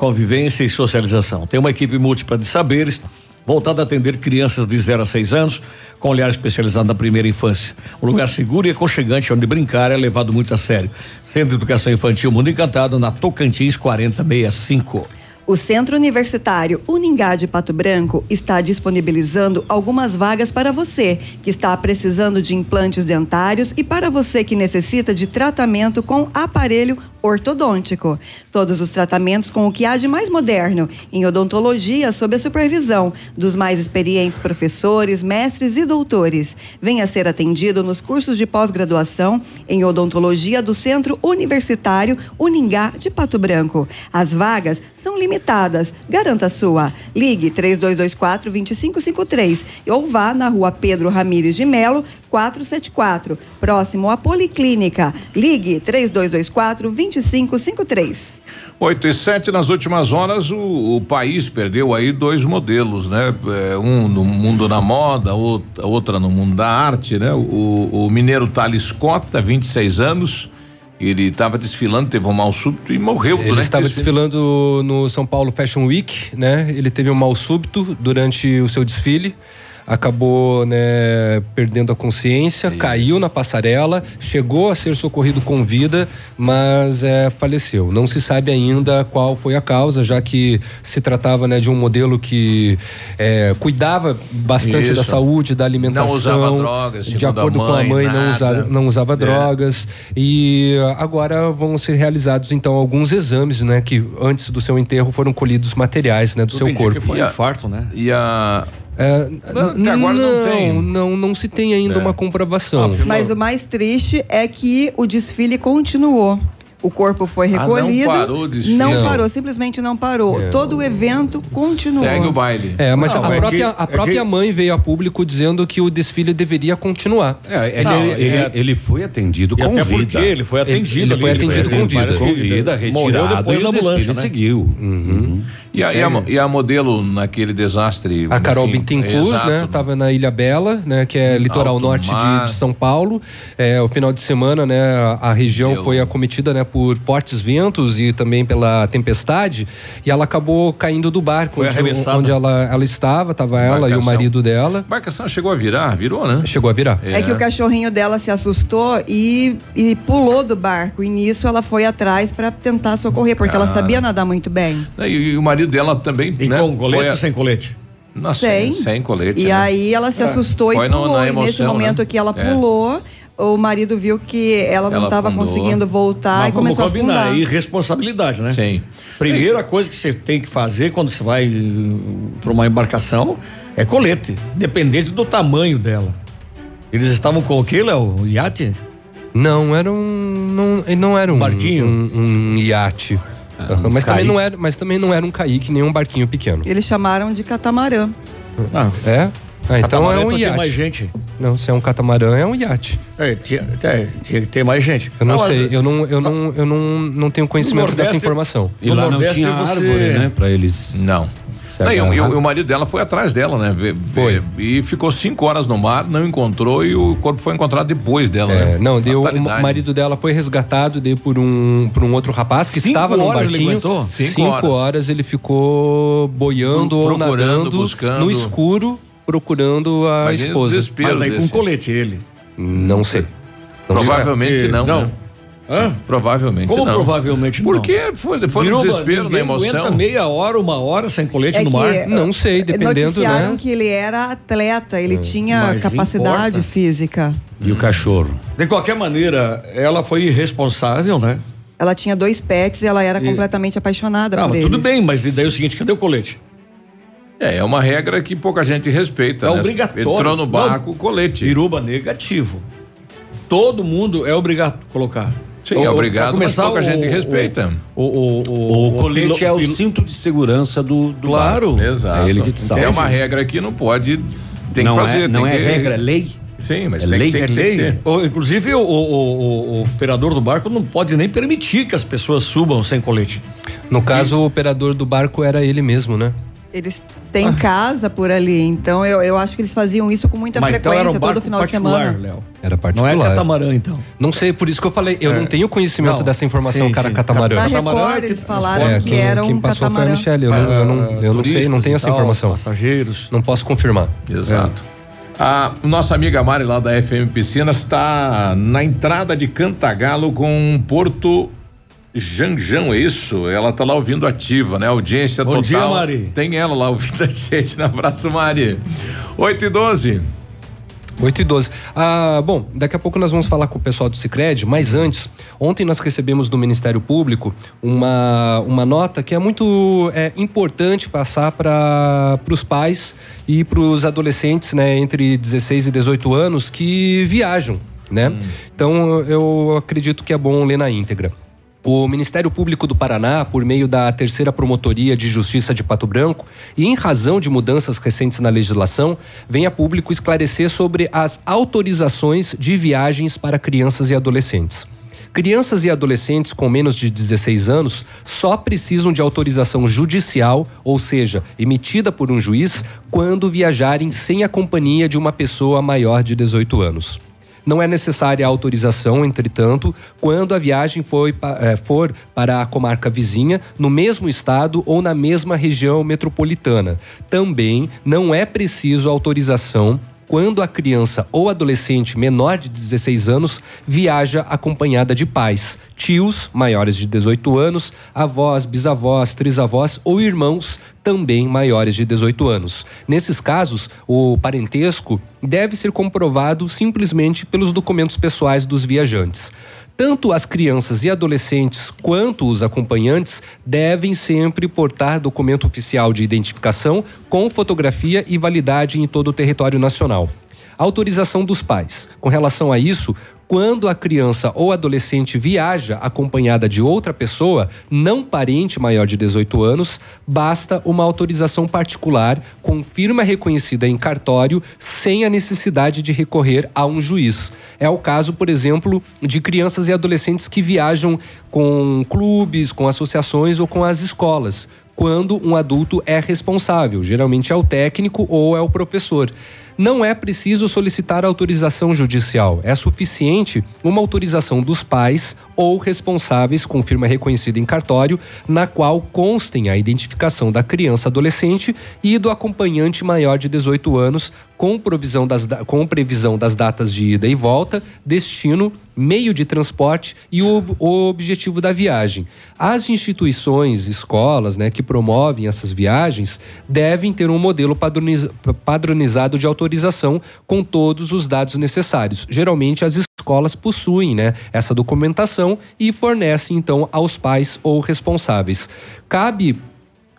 convivência e socialização. Tem uma equipe múltipla de saberes voltada a atender crianças de 0 a 6 anos, com olhar especializado na primeira infância. Um lugar seguro e aconchegante onde brincar é levado muito a sério. Centro de Educação Infantil Mundo Encantado, na Tocantins 4065. O Centro Universitário Uningá de Pato Branco está disponibilizando algumas vagas para você que está precisando de implantes dentários e para você que necessita de tratamento com aparelho ortodôntico. Todos os tratamentos com o que há de mais moderno em odontologia sob a supervisão dos mais experientes professores, mestres e doutores. Venha ser atendido nos cursos de pós-graduação em odontologia do Centro Universitário Uningá de Pato Branco. As vagas são limitadas. Garanta a sua. Ligue 3224 2553 ou vá na rua Pedro Ramires de Melo, 474, próximo à Policlínica. Ligue 3224 2553. 8 e 7 nas últimas horas o, o país perdeu aí dois modelos, né? É, um no mundo da moda, outra, outra no mundo da arte, né? O, o mineiro Thales Cota, 26 anos, ele estava desfilando, teve um mal súbito e morreu Ele estava desfilando no São Paulo Fashion Week, né? Ele teve um mal súbito durante o seu desfile. Acabou, né, perdendo a consciência, caiu na passarela, chegou a ser socorrido com vida, mas é, faleceu. Não se sabe ainda qual foi a causa, já que se tratava, né, de um modelo que é, cuidava bastante Isso. da saúde, da alimentação. Não usava drogas, De acordo com a mãe, mãe, não usava, não usava É. drogas. E agora vão ser realizados então alguns exames, né, que antes do seu enterro foram colhidos materiais, né, do Tudo seu corpo. que foi um infarto, né? E a É, Não, até agora não tem. Não, não se tem ainda É. uma comprovação. Mas o mais triste é que o desfile continuou. O corpo foi Ah, não recolhido. parou o desfile? Não Não. parou, simplesmente não parou. É. Todo o evento continuou. segue o baile. É, mas Não, a é própria, que- a é própria que- mãe veio a público dizendo que o desfile deveria continuar. É, ele, Não, ele, é- ele foi atendido E com até vida. porque ele foi atendido ele foi ali, atendido com vida. Com vida, retirado depois e da ambulância, né? seguiu. Uhum. E a, e a e a modelo naquele desastre. A Carol enfim, Bittencourt, exato, né? Tava na Ilha Bela, né? Que é litoral Alto norte de, de São Paulo. É, o final de semana, né? A, região foi acometida, né? Por fortes ventos e também pela tempestade. E ela acabou caindo do barco Foi onde, arremessada. onde ela, ela estava. Tava ela e o marido dela. A embarcação chegou a virar, virou, né? Chegou a virar. É. que o cachorrinho dela se assustou e, e pulou do barco. E nisso ela foi atrás para tentar socorrer, porque ela Ah. sabia nadar muito bem. E, e o marido dela também. E né, com colete a- ou sem colete? Nossa, Sem. sem colete. E né? aí ela se É. assustou Foi e pulou. na e nesse emoção, momento né? que ela É. o marido viu que ela não estava conseguindo voltar Mas e vamos começou a combinar, afundar. irresponsabilidade, né? Sim. Primeira coisa que você tem que fazer quando você vai para uma embarcação é colete, dependente do tamanho dela. Eles estavam com o que, Léo? O iate? Não, era um. Não, ele não era um. Barquinho? Um, um iate. Aham, mas, também não era, mas também não era um caique, nem um barquinho pequeno. Eles chamaram de catamarã. Ah, É? Ah, então catamarã é um iate. mais gente. Não, se é um catamarã, é um iate. É, tinha, é, tinha que ter mais gente. Eu não, mas- sei, eu não, eu não, eu não, não tenho conhecimento Nordeste- dessa informação. E lá não Nordeste tinha você- árvore, né? Pra eles. Não. Não, e, o- e o, e marido dela foi atrás dela, né? Vê- vê- Foi. E ficou cinco horas no mar, não encontrou e o corpo foi encontrado depois dela. É, né? não, deu, o marido dela foi resgatado deu por um, por um outro rapaz que Cinco estava no barquinho. Cinco Cinco, horas. horas. ele ficou boiando Pro- ou nadando buscando. no escuro, procurando a Imagina o esposa. desespero Mas daí com desse. colete ele. Não sei. Não sei. Provavelmente Porque- não. não. né? Hã? Provavelmente Como não. provavelmente não? Porque foi, foi no Virou- desespero, na emoção. meia hora, uma hora sem colete É no que- mar. Não sei, dependendo, Noticiaram né? que ele era atleta, ele tinha Mas capacidade importa. física. E o cachorro. De qualquer maneira, ela foi irresponsável, né? Ela tinha dois pets e ela era E- completamente apaixonada Ah, por mas eles. tudo bem, mas e daí é o seguinte, cadê o colete? É, é uma regra que pouca gente respeita. É né? obrigatório. Entrou no barco, Não. colete. Iruba negativo. Todo mundo é obrigado a colocar. Sim, é obrigado, mas pouca gente respeita. O, o, o, O, colete é o pilo- cinto de segurança do, do Claro. barco. Exato. É ele que te salva. É uma regra que não pode. Tem não que fazer. É, não tem é que- regra, é lei. Sim, mas É tem, lei, tem, é tem Lei. que ter. Ou, inclusive, o, o, o- o operador do barco não pode nem permitir que as pessoas subam sem colete. No caso, o operador do barco era ele mesmo, né? Eles têm casa por ali, então eu, eu acho que eles faziam isso com muita Mas então era frequência, um barco todo final de semana. Léo. Era Não particular. é catamarã, então. Não sei, por isso que eu falei, eu É. não tenho conhecimento Não. dessa informação, Sim, cara, sim. catamarã. Na Catamarã é Record que eles falaram É, que quem, era quem um passou foi a catamarã. Michelle. Eu não, eu não, eu não sei, não tenho essa tal, informação. Passageiros. Não posso confirmar. Exato. A nossa amiga Mari lá da FM Piscinas está na entrada de Cantagalo com Porto Janjão, é isso? Ela está lá ouvindo ativa, né? Audiência Bom total. dia, Mari. Tem ela lá ouvindo a gente. Um abraço, Mari. 8 e 12. 8 e 12. Ah, bom, daqui a pouco nós vamos falar com o pessoal do Cicred, mas antes, ontem nós recebemos do Ministério Público uma, uma nota que é muito é, importante passar para os pais e para os adolescentes, né, entre 16 e 18 anos que viajam, né? Então eu acredito que é bom ler na íntegra. O Ministério Público do Paraná, por meio da Terceira Promotoria de Justiça de Pato Branco, e em razão de mudanças recentes na legislação, vem a público esclarecer sobre as autorizações de viagens para crianças e adolescentes. Crianças e adolescentes com menos de 16 anos só precisam de autorização judicial, ou seja, emitida por um juiz, quando viajarem sem a companhia de uma pessoa maior de 18 anos. Não é necessária autorização, entretanto, quando a viagem foi eh, for para a comarca vizinha, no mesmo estado ou na mesma região metropolitana. Também não é preciso autorização quando a criança ou adolescente menor de 16 anos viaja acompanhada de pais, tios maiores de 18 anos, avós, bisavós, trisavós ou irmãos também maiores de 18 anos. Nesses casos, o parentesco deve ser comprovado simplesmente pelos documentos pessoais dos viajantes. Tanto as crianças e adolescentes quanto os acompanhantes devem sempre portar documento oficial de identificação com fotografia e validade em todo o território nacional. Autorização dos pais. Com relação a isso, quando a criança ou adolescente viaja acompanhada de outra pessoa, não parente maior de 18 anos, basta uma autorização particular com firma reconhecida em cartório, sem a necessidade de recorrer a um juiz. É o caso, por exemplo, de crianças e adolescentes que viajam com clubes, com associações ou com as escolas, quando um adulto é responsável, geralmente é o técnico ou é o professor não é preciso solicitar autorização judicial. É suficiente uma autorização dos pais ou responsáveis com firma reconhecida em cartório, na qual constem a identificação da criança adolescente e do acompanhante maior de 18 anos, com, provisão das, da- com previsão das datas de ida e volta, destino, meio de transporte e o, o objetivo da viagem. As instituições, escolas, né, que promovem essas viagens devem ter um modelo padroniz- padronizado de autorização com todos os dados necessários. Geralmente as escolas possuem, né, essa documentação e fornecem então aos pais ou responsáveis. Cabe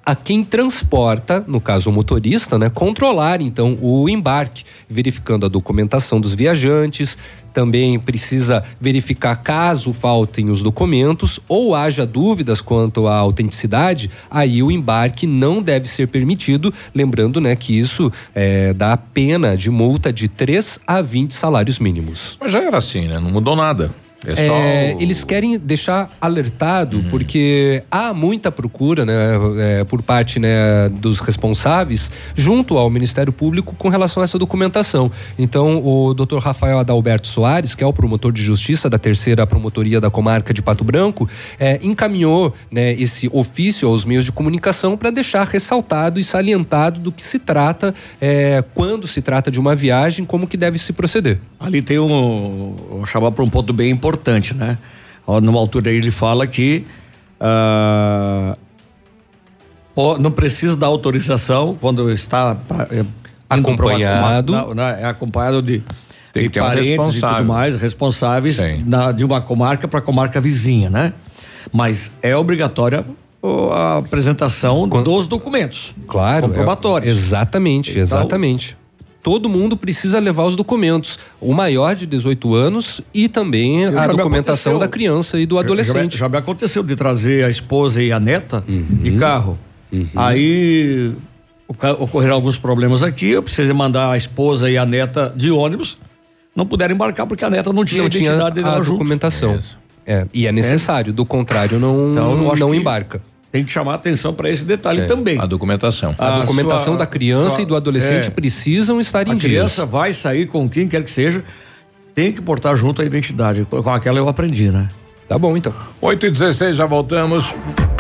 a quem transporta, no caso o motorista, né, controlar então o embarque, verificando a documentação dos viajantes, também precisa verificar caso faltem os documentos ou haja dúvidas quanto à autenticidade, aí o embarque não deve ser permitido, lembrando, né, que isso eh, dá pena de multa de 3 a 20 salários mínimos. Mas já era assim, né? Não mudou nada. É É, Eles querem deixar alertado porque há muita procura, né, é, por parte né, dos responsáveis junto ao Ministério Público com relação a essa documentação. Então, o Dr. Rafael Adalberto Soares, que é o promotor de justiça da terceira promotoria da comarca de Pato Branco, é, encaminhou né, esse ofício aos meios de comunicação para deixar ressaltado e salientado do que se trata é, quando se trata de uma viagem, como que deve se proceder. Ali tem um. Vou chamar para um ponto bem importante, né? Ó, Numa altura aí ele fala que. ah, não precisa da autorização quando está tá, é, Acompanhado. uma- na- é acompanhado de, de ter um parentes e tudo mais, responsáveis na- de uma comarca para comarca vizinha, né? Mas é obrigatória a apresentação dos documentos. Claro. Comprobatórios. é- exatamente, Então- exatamente. Todo mundo precisa levar os documentos. O maior de 18 anos e também Já a me documentação aconteceu. da criança e do adolescente. Já, já me aconteceu de trazer a esposa e a neta de carro. Aí oca- ocorreram alguns problemas aqui, eu precisei mandar a esposa e a neta de ônibus. Não puderam embarcar porque a neta não tinha não a tinha identidade dela a junto. documentação. É, e é necessário, do contrário não, Então, eu não que embarca. Tem que chamar atenção para esse detalhe É. também. A documentação. A, documentação sua- da criança sua- e do adolescente é. precisam estar em A dias. criança vai sair com quem quer que seja, tem que portar junto a identidade. Com aquela eu aprendi, né? Tá bom, então. 8 e 16 já voltamos.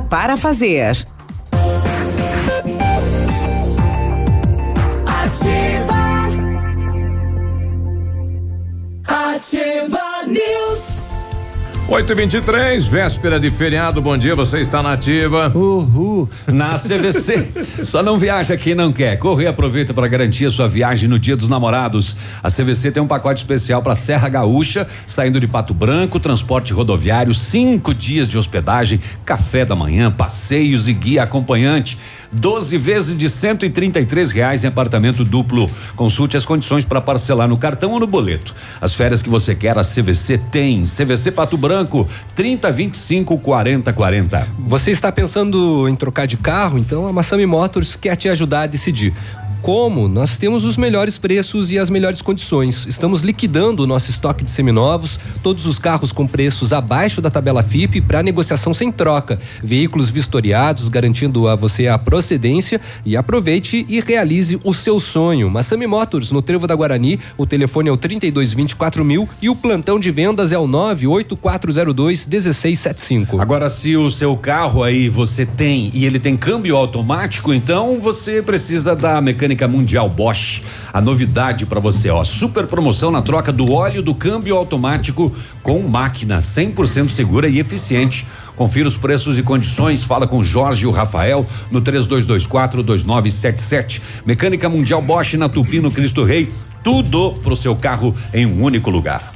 para fazer. Ativa. Ativa News. 8 e 23 véspera de feriado, bom dia, você está na ativa. Uhul. Na CVC. Só não viaja quem não quer. Corre e aproveita para garantir a sua viagem no Dia dos Namorados. A CVC tem um pacote especial para Serra Gaúcha, saindo de Pato Branco, transporte rodoviário, cinco dias de hospedagem, café da manhã, passeios e guia acompanhante. 12 vezes de 133 reais em apartamento duplo. Consulte as condições para parcelar no cartão ou no boleto. As férias que você quer, a CVC tem. CVC Pato Branco, 30 25 40 40. Você está pensando em trocar de carro? Então a Massami Motors quer te ajudar a decidir. Como? Nós temos os melhores preços e as melhores condições. Estamos liquidando o nosso estoque de seminovos, todos os carros com preços abaixo da tabela FIP para negociação sem troca. Veículos vistoriados, garantindo a você a procedência e aproveite e realize o seu sonho. Massami Motors, no Trevo da Guarani, o telefone é o 3224 mil e o plantão de vendas é o 98402 1675. Agora, se o seu carro aí você tem e ele tem câmbio automático, então você precisa da mecânica mundial Bosch. A novidade para você, ó, super promoção na troca do óleo do câmbio automático com máquina 100% segura e eficiente. Confira os preços e condições, fala com Jorge e o Rafael no 3224 2977. Mecânica Mundial Bosch na Tupi no Cristo Rei. Tudo pro seu carro em um único lugar.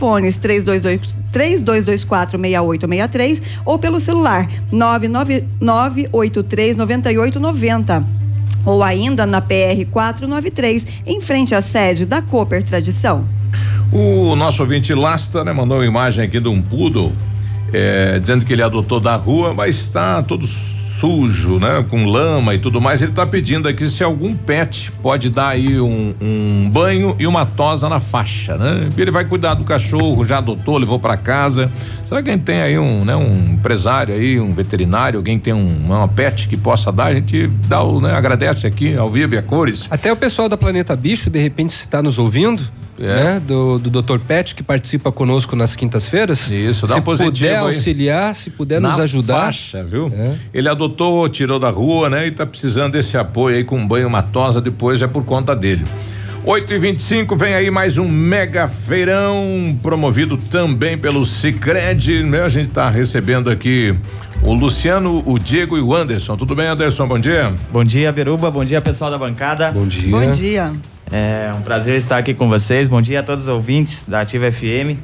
3222 3224 6863 ou pelo celular 99983 9890 ou ainda na PR 493 em frente à sede da Cooper Tradição. O nosso ouvinte Lasta, né, mandou uma imagem aqui de um poodle, é, dizendo que ele adotou da rua, mas está todo sujo, né? Com lama e tudo mais. Ele está pedindo aqui se algum pet pode dar aí um, um, banho e uma tosa na faixa, né? Ele vai cuidar do cachorro, já adotou, levou para casa. Será que a gente tem aí um, né? Um empresário aí, um veterinário, alguém que tem um, uma pet que possa dar? A gente dá o, né? Agradece aqui ao vivo e a cores. Até o pessoal da Planeta Bicho, de repente, está nos ouvindo. Né? Do, do Dr. Pet, que participa conosco nas quintas-feiras. Isso, dá se um positivo puder aí. auxiliar, se puder Na nos ajudar. Faixa, viu? Ele adotou, tirou da rua, né? E tá precisando desse apoio aí com um banho, uma tosa, depois é por conta dele. 8 e 25 vem aí mais um mega feirão promovido também pelo Cicred, né? A gente tá recebendo aqui o Luciano, o Diego e o Anderson. Tudo bem, Anderson? Bom dia. Bom dia, Beruba. Bom dia, pessoal da bancada. Bom dia. Bom dia. É um prazer estar aqui com vocês. Bom dia a todos os ouvintes da Ativa FM.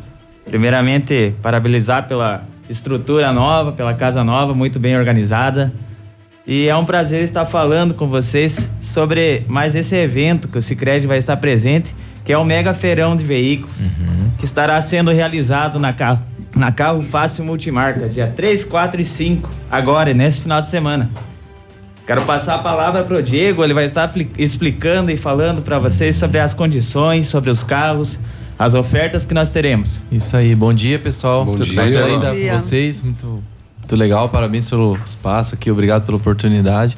Primeiramente, parabenizar pela estrutura nova, pela casa nova, muito bem organizada. E é um prazer estar falando com vocês sobre mais esse evento que o Cicred vai estar presente, que é o Mega Feirão de Veículos, que estará sendo realizado na Carro, na Carro Fácil Multimarcas, dia 3, 4 e 5, agora, nesse final de semana. Quero passar a palavra para o Diego, ele vai estar explicando e falando para vocês sobre as condições, sobre os carros, as ofertas que nós teremos. Isso aí, bom dia pessoal. Bom Tudo dia. Bom ainda dia. vocês? Muito, muito legal, parabéns pelo espaço aqui, obrigado pela oportunidade.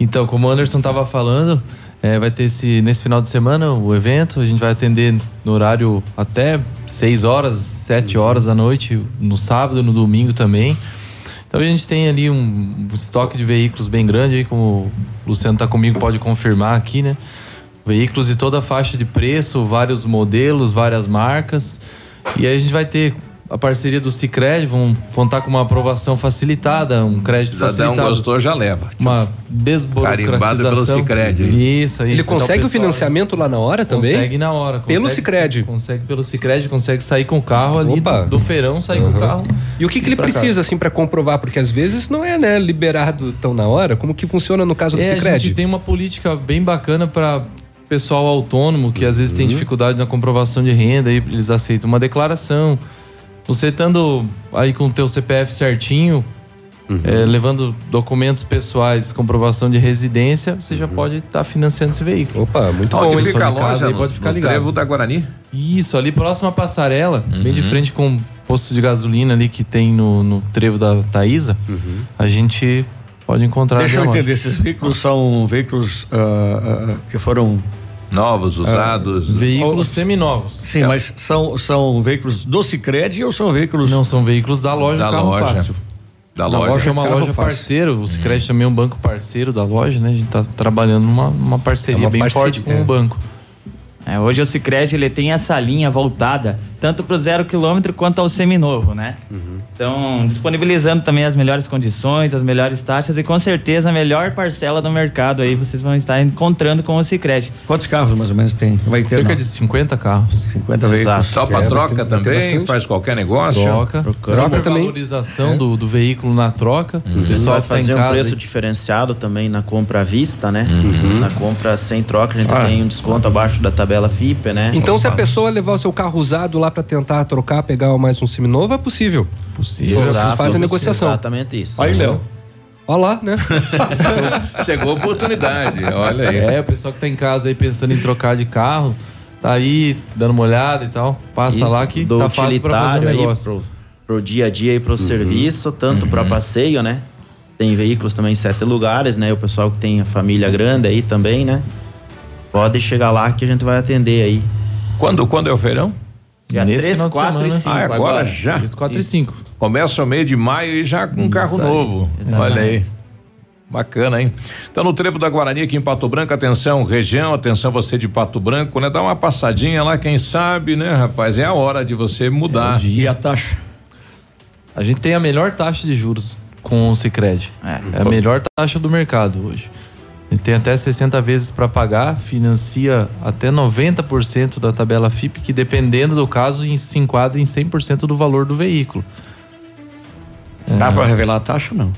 Então, como o Anderson estava falando, eh, vai ter esse, nesse final de semana o evento, a gente vai atender no horário até 6 horas, 7 horas da noite, no sábado, no domingo também. Então a gente tem ali um, estoque de veículos bem grande, aí, como o Luciano está comigo, pode confirmar aqui, né? Veículos de toda a faixa de preço, vários modelos, várias marcas. E aí a gente vai ter a parceria do Cicred, vão contar com uma aprovação facilitada, um crédito Cidadão facilitado. gostou, já leva. Uma Carimbado pelo desburocratização. Cicred, hein? Isso aí. Ele Então, consegue o financiamento lá na hora também? Consegue na hora. Pelo consegue- Sicredi. Consegue pelo Cicred, consegue sair com o carro ali Opa. do, do feirão, sair com o carro. E o que, que ele precisa, assim, para comprovar? Porque às vezes não é, né, liberado tão na hora. Como que funciona no caso do É, a Cicred? gente tem uma política bem bacana para pessoal autônomo que às vezes Uhum. tem dificuldade na comprovação de renda, aí eles aceitam uma declaração. Você estando aí com o teu CPF certinho, Uhum. é, levando documentos pessoais, comprovação de residência, você já pode estar financiando esse veículo. Opa, muito Onde bom. fica a loja? No, pode ficar no ligado. trevo da Guarani? Isso, ali próximo à passarela, bem de Uhum. frente com o posto de gasolina ali que tem no, no trevo da Taísa, a gente pode encontrar. Deixa eu entender, esses veículos são veículos ah, ah, que foram novos, usados? Veículos seminovos. Sim, mas são, são veículos do Cicred ou são veículos. Não, são veículos da loja Da Carro loja. Fácil. Da A loja. é uma loja Fácil. parceiro. O Cicred também é um banco parceiro da loja, né? A gente tá trabalhando numa, numa parceria É uma bem parceria, forte com é. o banco. É, hoje o Cicred ele tem essa linha voltada tanto para o zero quilômetro quanto ao seminovo, né? Então, disponibilizando também as melhores condições, as melhores taxas e com certeza a melhor parcela do mercado aí vocês vão estar encontrando com o Cicred. Quantos carros mais ou menos tem? Vai ter Cerca não? de 50 carros. 50 veículos. Topa É, troca ter também, bastante. faz qualquer negócio. Troca. Troca também. valorização do, do veículo na troca. O pessoal vai que tá em fazer um casa preço aí- diferenciado também na compra à vista, né? Uhum. Na compra sem troca, a gente Ah. tem um desconto abaixo da tabela FIPE, né? Então, se a pessoa levar o seu carro usado lá para tentar trocar, pegar mais um seminovo, é possível. Possível. Vocês Exato, fazem a negociação. Exatamente isso. Aí, Léo. Olha lá, né? Chegou a oportunidade, olha aí. É, o pessoal que tá em casa aí pensando em trocar de carro, tá aí dando uma olhada e tal. Passa Isso, lá que do tá fácil pra fazer o utilitário aí negócio. Pro, pro dia a dia e pro serviço, tanto para passeio, né? Tem veículos também em sete lugares, né? O pessoal que tem a família grande aí também, né? Pode chegar lá que a gente vai atender aí. Quando, quando é o feirão? Dia Nesse 3, final de 4 e semana. 5. Ah, agora, já? 3, 4 e 5. Começa o mês de maio e já com um carro Isso aí, novo. exatamente. Olha aí. Bacana, hein? Então, no Trevo da Guarani, aqui em Pato Branco, atenção, região, atenção você de Pato Branco, né? Dá uma passadinha lá, quem sabe, né, rapaz? É a hora de você mudar. E a taxa? A gente tem a melhor taxa de juros com o Cicred. É, a melhor taxa do mercado hoje. Tem até 60 vezes para pagar, financia até 90% da tabela FIP, que dependendo do caso em- se enquadra em 100% do valor do veículo. Dá pra revelar a taxa não?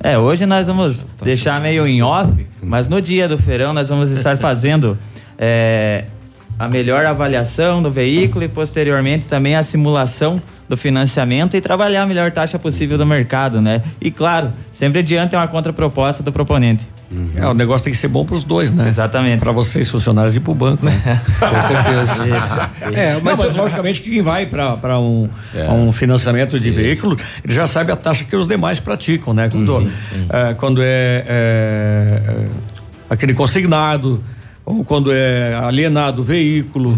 É, hoje nós vamos deixar meio em off, mas no dia do feirão nós vamos estar fazendo é, a melhor avaliação do veículo e posteriormente também a simulação do financiamento e trabalhar a melhor taxa possível do mercado, né? E claro, sempre adiante uma contraproposta do proponente. É, o negócio tem que ser bom pros dois, né? Exatamente. Pra vocês, funcionários, e pro banco, né? Com certeza. É, mas, mas logicamente que quem vai para um, um financiamento de veículo, ele já sabe a taxa que os demais praticam, né? Quando, é, quando é, é, é, aquele consignado ou quando é alienado o veículo,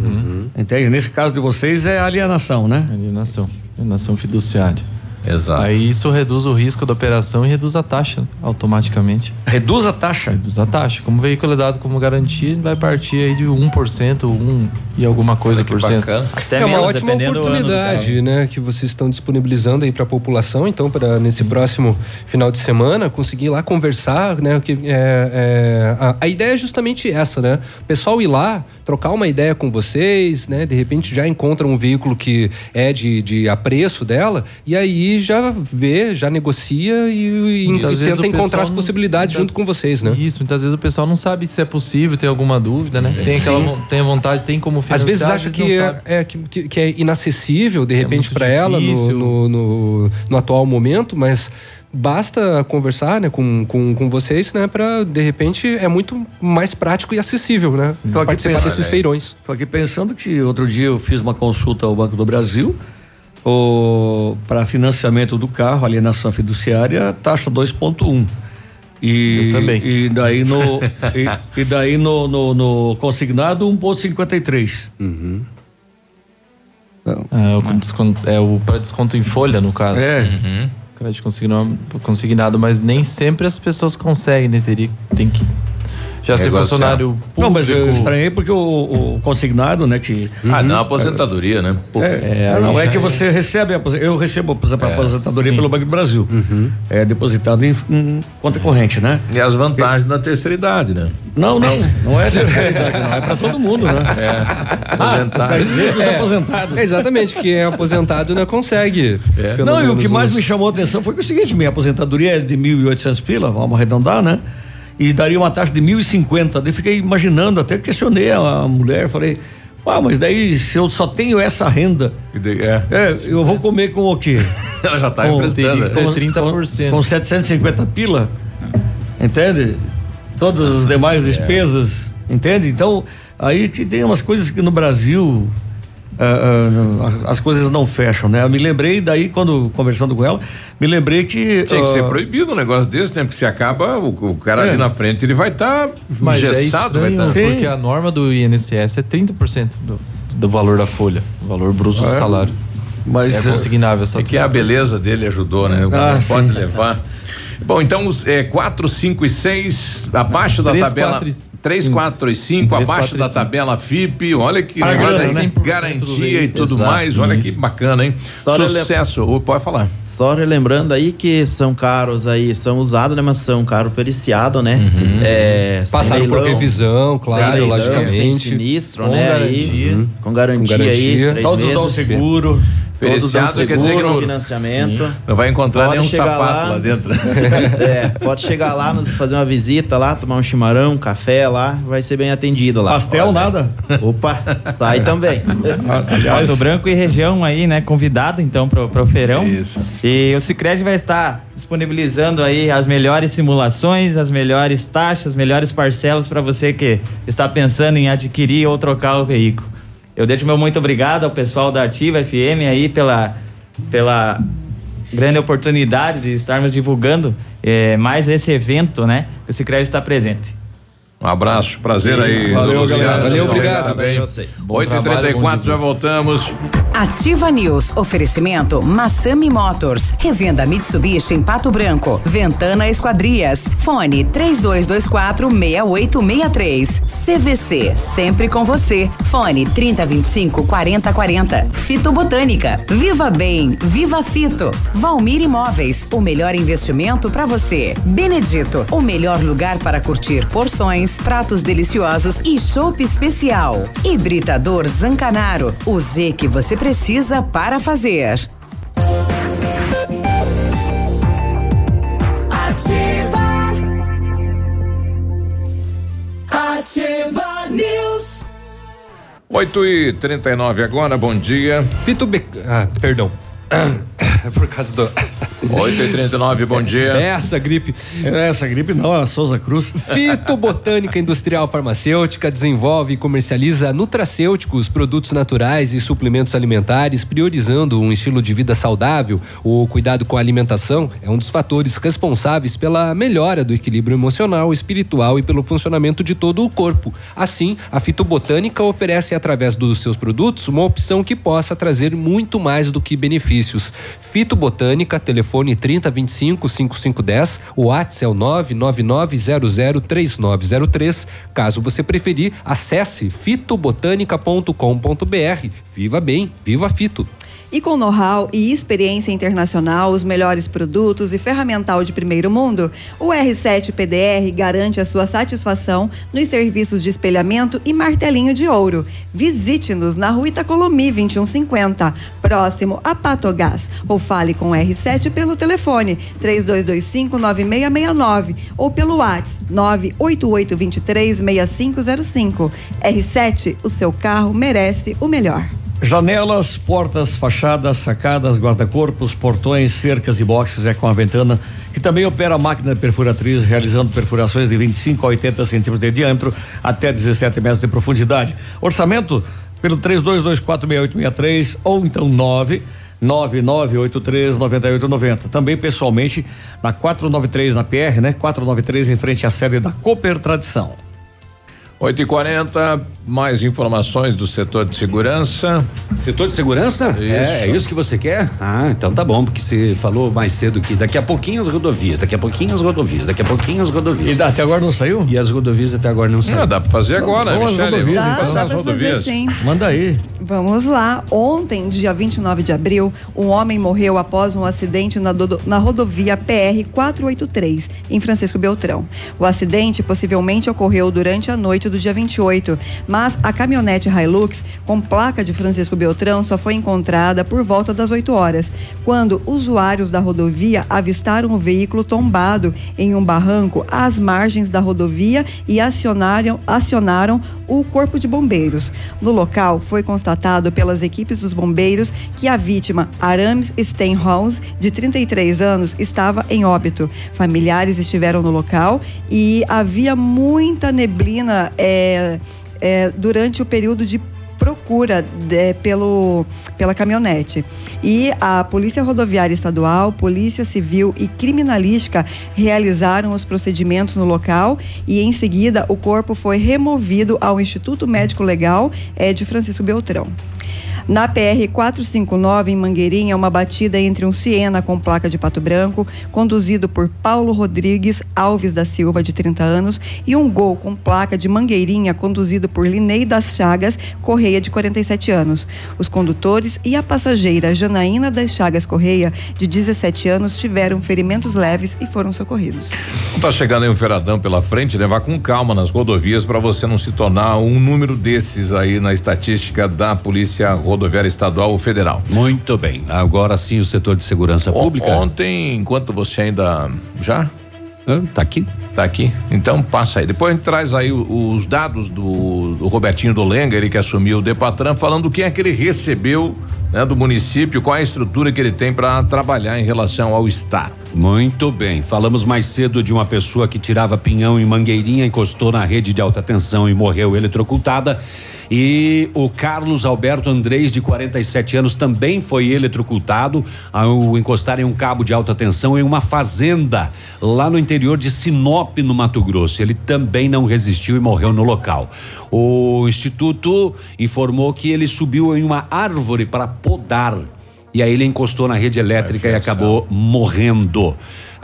entende? Nesse caso de vocês é alienação, né? Alienação, alienação fiduciária. Exato. Aí isso reduz o risco da operação e reduz a taxa automaticamente. Reduz a taxa? Reduz a taxa. Como o veículo é dado como garantia, vai partir aí de 1%, 1 e alguma coisa por cento. Até é uma menos, ótima oportunidade, né, que vocês estão disponibilizando aí para a população. Então, para nesse próximo final de semana conseguir ir lá conversar, né? Que é, é, a, a ideia é justamente essa, né? O pessoal ir lá trocar uma ideia com vocês, né? De repente já encontra um veículo que é de, de apreço dela e aí já vê, já negocia e, e, e tenta encontrar as possibilidades muitas- junto com vocês, né? Isso, muitas vezes o pessoal não sabe se é possível, tem alguma dúvida, né? Tem aquela tem a vontade, tem como Às financiar. vezes acha que é, é que, que- é inacessível, de repente, muito para ela no, no, no, no atual momento, mas basta conversar né, com, com, com vocês, né? Para, de repente, é muito mais prático e acessível, né? Tô aqui Participar pensando- desses feirões. Tô aqui pensando que outro dia eu fiz uma consulta ao Banco do Brasil para financiamento do carro, alienação fiduciária, taxa 2.1. E, Eu também. E daí no, e, e daí no, no, no consignado 1.53. É, o desconto, é o para desconto em folha, no caso. É. Uhum. Crédito consignado, consignado, mas nem sempre as pessoas conseguem, né? Teria, tem que Já ser funcionário público. Não, mas eu estranhei porque o, o consignado, né, que. Ah, não, aposentadoria, né? Puf. É, não, é que você recebe, a aposen- eu recebo, por exemplo, a É, aposentadoria sim. pelo Banco do Brasil. É depositado em, em conta corrente, né? E as vantagens da terceira idade, né? Não, não, não é terceira idade, não, é pra todo mundo, né? É. Aposentado. Os aposentados. É, exatamente, quem é aposentado não consegue. Não, e o que mais uns- me chamou a atenção foi que é o seguinte, minha aposentadoria é de 1.800 pila, vamos arredondar, né? E daria uma taxa de 1.050. Daí fiquei imaginando, até questionei a, a mulher, falei, ah, mas daí se eu só tenho essa renda, É. eu vou comer com o quê? Ela já tá Com- emprestando. teria que ser com- 30%. Com 750 pila, entende? Todas as demais despesas, entende? Então, aí que tem umas coisas que no Brasil ah, ah, as coisas não fecham, né? Eu me lembrei daí, quando conversando com ela, me lembrei que. Tinha que ser ah, proibido um negócio desse, né? Porque se acaba, o, o cara É. ali na frente, ele vai estar Mas é vai estar. porque a norma do INSS é 30% do, do valor da folha, o valor bruto do É. salário. Mas é consignável só É que a beleza dele ajudou, né? Ah, Não pode sim. levar. Bom, então os 4, 5 e 6, abaixo da Três, tabela. quatro e 3, 4 e 5, Três, abaixo da cinco. tabela FIP. Olha que grana, aí, né? 100% do garantia e tudo Exato. mais. Olha que Isso. bacana, hein? Só Sucesso. Ô, Pode falar. Só relembrando aí que são carros aí, são usados, né? Mas são carro periciado, né? É, sem Passaram por leilão, revisão, claro, sem leilão, logicamente. Sem sinistro, Com né? garantia. Aí, com garantia, Com garantia. aí, Todos meses. dão seguro. Todos Periciado quer dizer que não- financiamento. Não vai encontrar Pode nenhum sapato lá, dentro. É, pode chegar lá, nos- fazer uma visita lá, tomar um chimarrão, um café lá, vai ser bem atendido lá. Pastel, nada. Opa, sai também. Pato Branco e região aí, né? Convidado então pro, pro feirão. Isso. E o Cicred vai estar disponibilizando aí as melhores simulações, as melhores taxas, as melhores parcelas para você que está pensando em adquirir ou trocar o veículo. Eu deixo meu muito obrigado ao pessoal da Ativa FM aí pela, pela grande oportunidade de estarmos divulgando eh, mais esse evento, né? Que o Cicred está presente. Um abraço, prazer aí. Valeu, Luciano. galera. Valeu, obrigado. Também. Bom 8 e trabalho, 34 bom já dia. voltamos. Ativa News. Oferecimento Massami Motors. Revenda Mitsubishi em Pato Branco. Ventana Esquadrias. Fone 3224 6863. CVC. Sempre com você. Fone 3025 4040. Fito Botânica. Viva Bem. Viva Fito. Valmir Imóveis. O melhor investimento para você. Benedito. O melhor lugar para curtir porções, pratos deliciosos e chopp especial. Hibridador Zancanaro. O Z que você precisa para fazer. Ativa. Ativa News. 8 e 39 agora, bom dia. Fito Be... Ah, perdão. É por causa do. 8 e 39 bom dia. Essa gripe. Essa gripe não, a Souza Cruz. Fitobotânica Industrial Farmacêutica desenvolve e comercializa nutracêuticos, produtos naturais e suplementos alimentares, priorizando um estilo de vida saudável. O cuidado com a alimentação é um dos fatores responsáveis pela melhora do equilíbrio emocional, espiritual e pelo funcionamento de todo o corpo. Assim, a Fitobotânica oferece através dos seus produtos uma opção que possa trazer muito mais do que benefícios. Fitobotânica, telefone 3025 5510, o WhatsApp é o 999003903. Caso você preferir, acesse fitobotânica.com.br. Viva bem, viva Fito. E com know-how e experiência internacional, os melhores produtos e ferramental de primeiro mundo, o R7 PDR garante a sua satisfação nos serviços de espelhamento e martelinho de ouro. Visite-nos na rua Itacolomi 2150, próximo a Patogás, ou fale com o R7 pelo telefone 3225-9669 ou pelo WhatsApp 988236505. R7, o seu carro merece o melhor. Janelas, portas, fachadas, sacadas, guarda-corpos, portões, cercas e boxes é com a Ventana, que também opera a máquina perfuratriz, realizando perfurações de 25 a 80 centímetros de diâmetro até 17 metros de profundidade. Orçamento pelo 32246863 ou então 9 9983 9890. Também pessoalmente na 493 na PR, né? 493 em frente à sede da Cooper Tradição. 8 e 40 mais informações do setor de segurança. Setor de segurança? É, é isso que você quer? Ah, então tá bom, porque você falou mais cedo que daqui a pouquinho as rodovias, daqui a pouquinho as rodovias, daqui a pouquinho as rodovias. E até agora não saiu? E as rodovias até agora não saíram. Ah, dá pra fazer agora, Vamos Michele, rodovias, vamos Dá, passar dá as fazer rodovias. sim. Manda aí. Vamos lá. Ontem, dia 29 de abril, um homem morreu após um acidente na, dodo- na rodovia PR 483, em Francisco Beltrão. O acidente possivelmente ocorreu durante a noite do dia 28, mas a caminhonete Hilux com placa de Francisco Beltrão só foi encontrada por volta das 8 horas, quando usuários da rodovia avistaram o veículo tombado em um barranco às margens da rodovia e acionaram, acionaram o corpo de bombeiros. No local, foi constatado pelas equipes dos bombeiros que a vítima, Arames Steinhaus, de 33 anos, estava em óbito. Familiares estiveram no local e havia muita neblina eh, eh, durante o período de procura de- pelo, pela caminhonete. E a Polícia Rodoviária Estadual, Polícia Civil e Criminalística realizaram os procedimentos no local e, em seguida, o corpo foi removido ao Instituto Médico Legal eh, de Francisco Beltrão. Na PR 459, em Mangueirinha, uma batida entre um Siena com placa de pato branco, conduzido por Paulo Rodrigues Alves da Silva, de 30 anos, e um Gol com placa de Mangueirinha, conduzido por Linei das Chagas Correia, de 47 anos. Os condutores e a passageira Janaína das Chagas Correia, de 17 anos, tiveram ferimentos leves e foram socorridos. Tá chegando aí um feiradão pela frente, levar com calma nas rodovias para você não se tornar um número desses aí na estatística da Polícia Rodoviária Estadual ou Federal. Muito bem. Agora sim o setor de segurança O- pública. Ontem, enquanto você ainda já tá aqui, tá aqui. Então passa aí. Depois a gente traz aí os dados do, do Robertinho Dolenga, ele que assumiu o Depatran, falando o que é que ele recebeu né, do município, qual é a estrutura que ele tem para trabalhar em relação ao estado. Muito bem. Falamos mais cedo de uma pessoa que tirava pinhão em Mangueirinha, encostou na rede de alta tensão e morreu eletrocutada. E o Carlos Alberto Andrés, de 47 anos, também foi eletrocutado ao encostar em um cabo de alta tensão em uma fazenda lá no interior de Sinop, no Mato Grosso. Ele também não resistiu e morreu no local. O instituto informou que ele subiu em uma árvore para podar. E aí ele encostou na rede elétrica e acabou morrendo.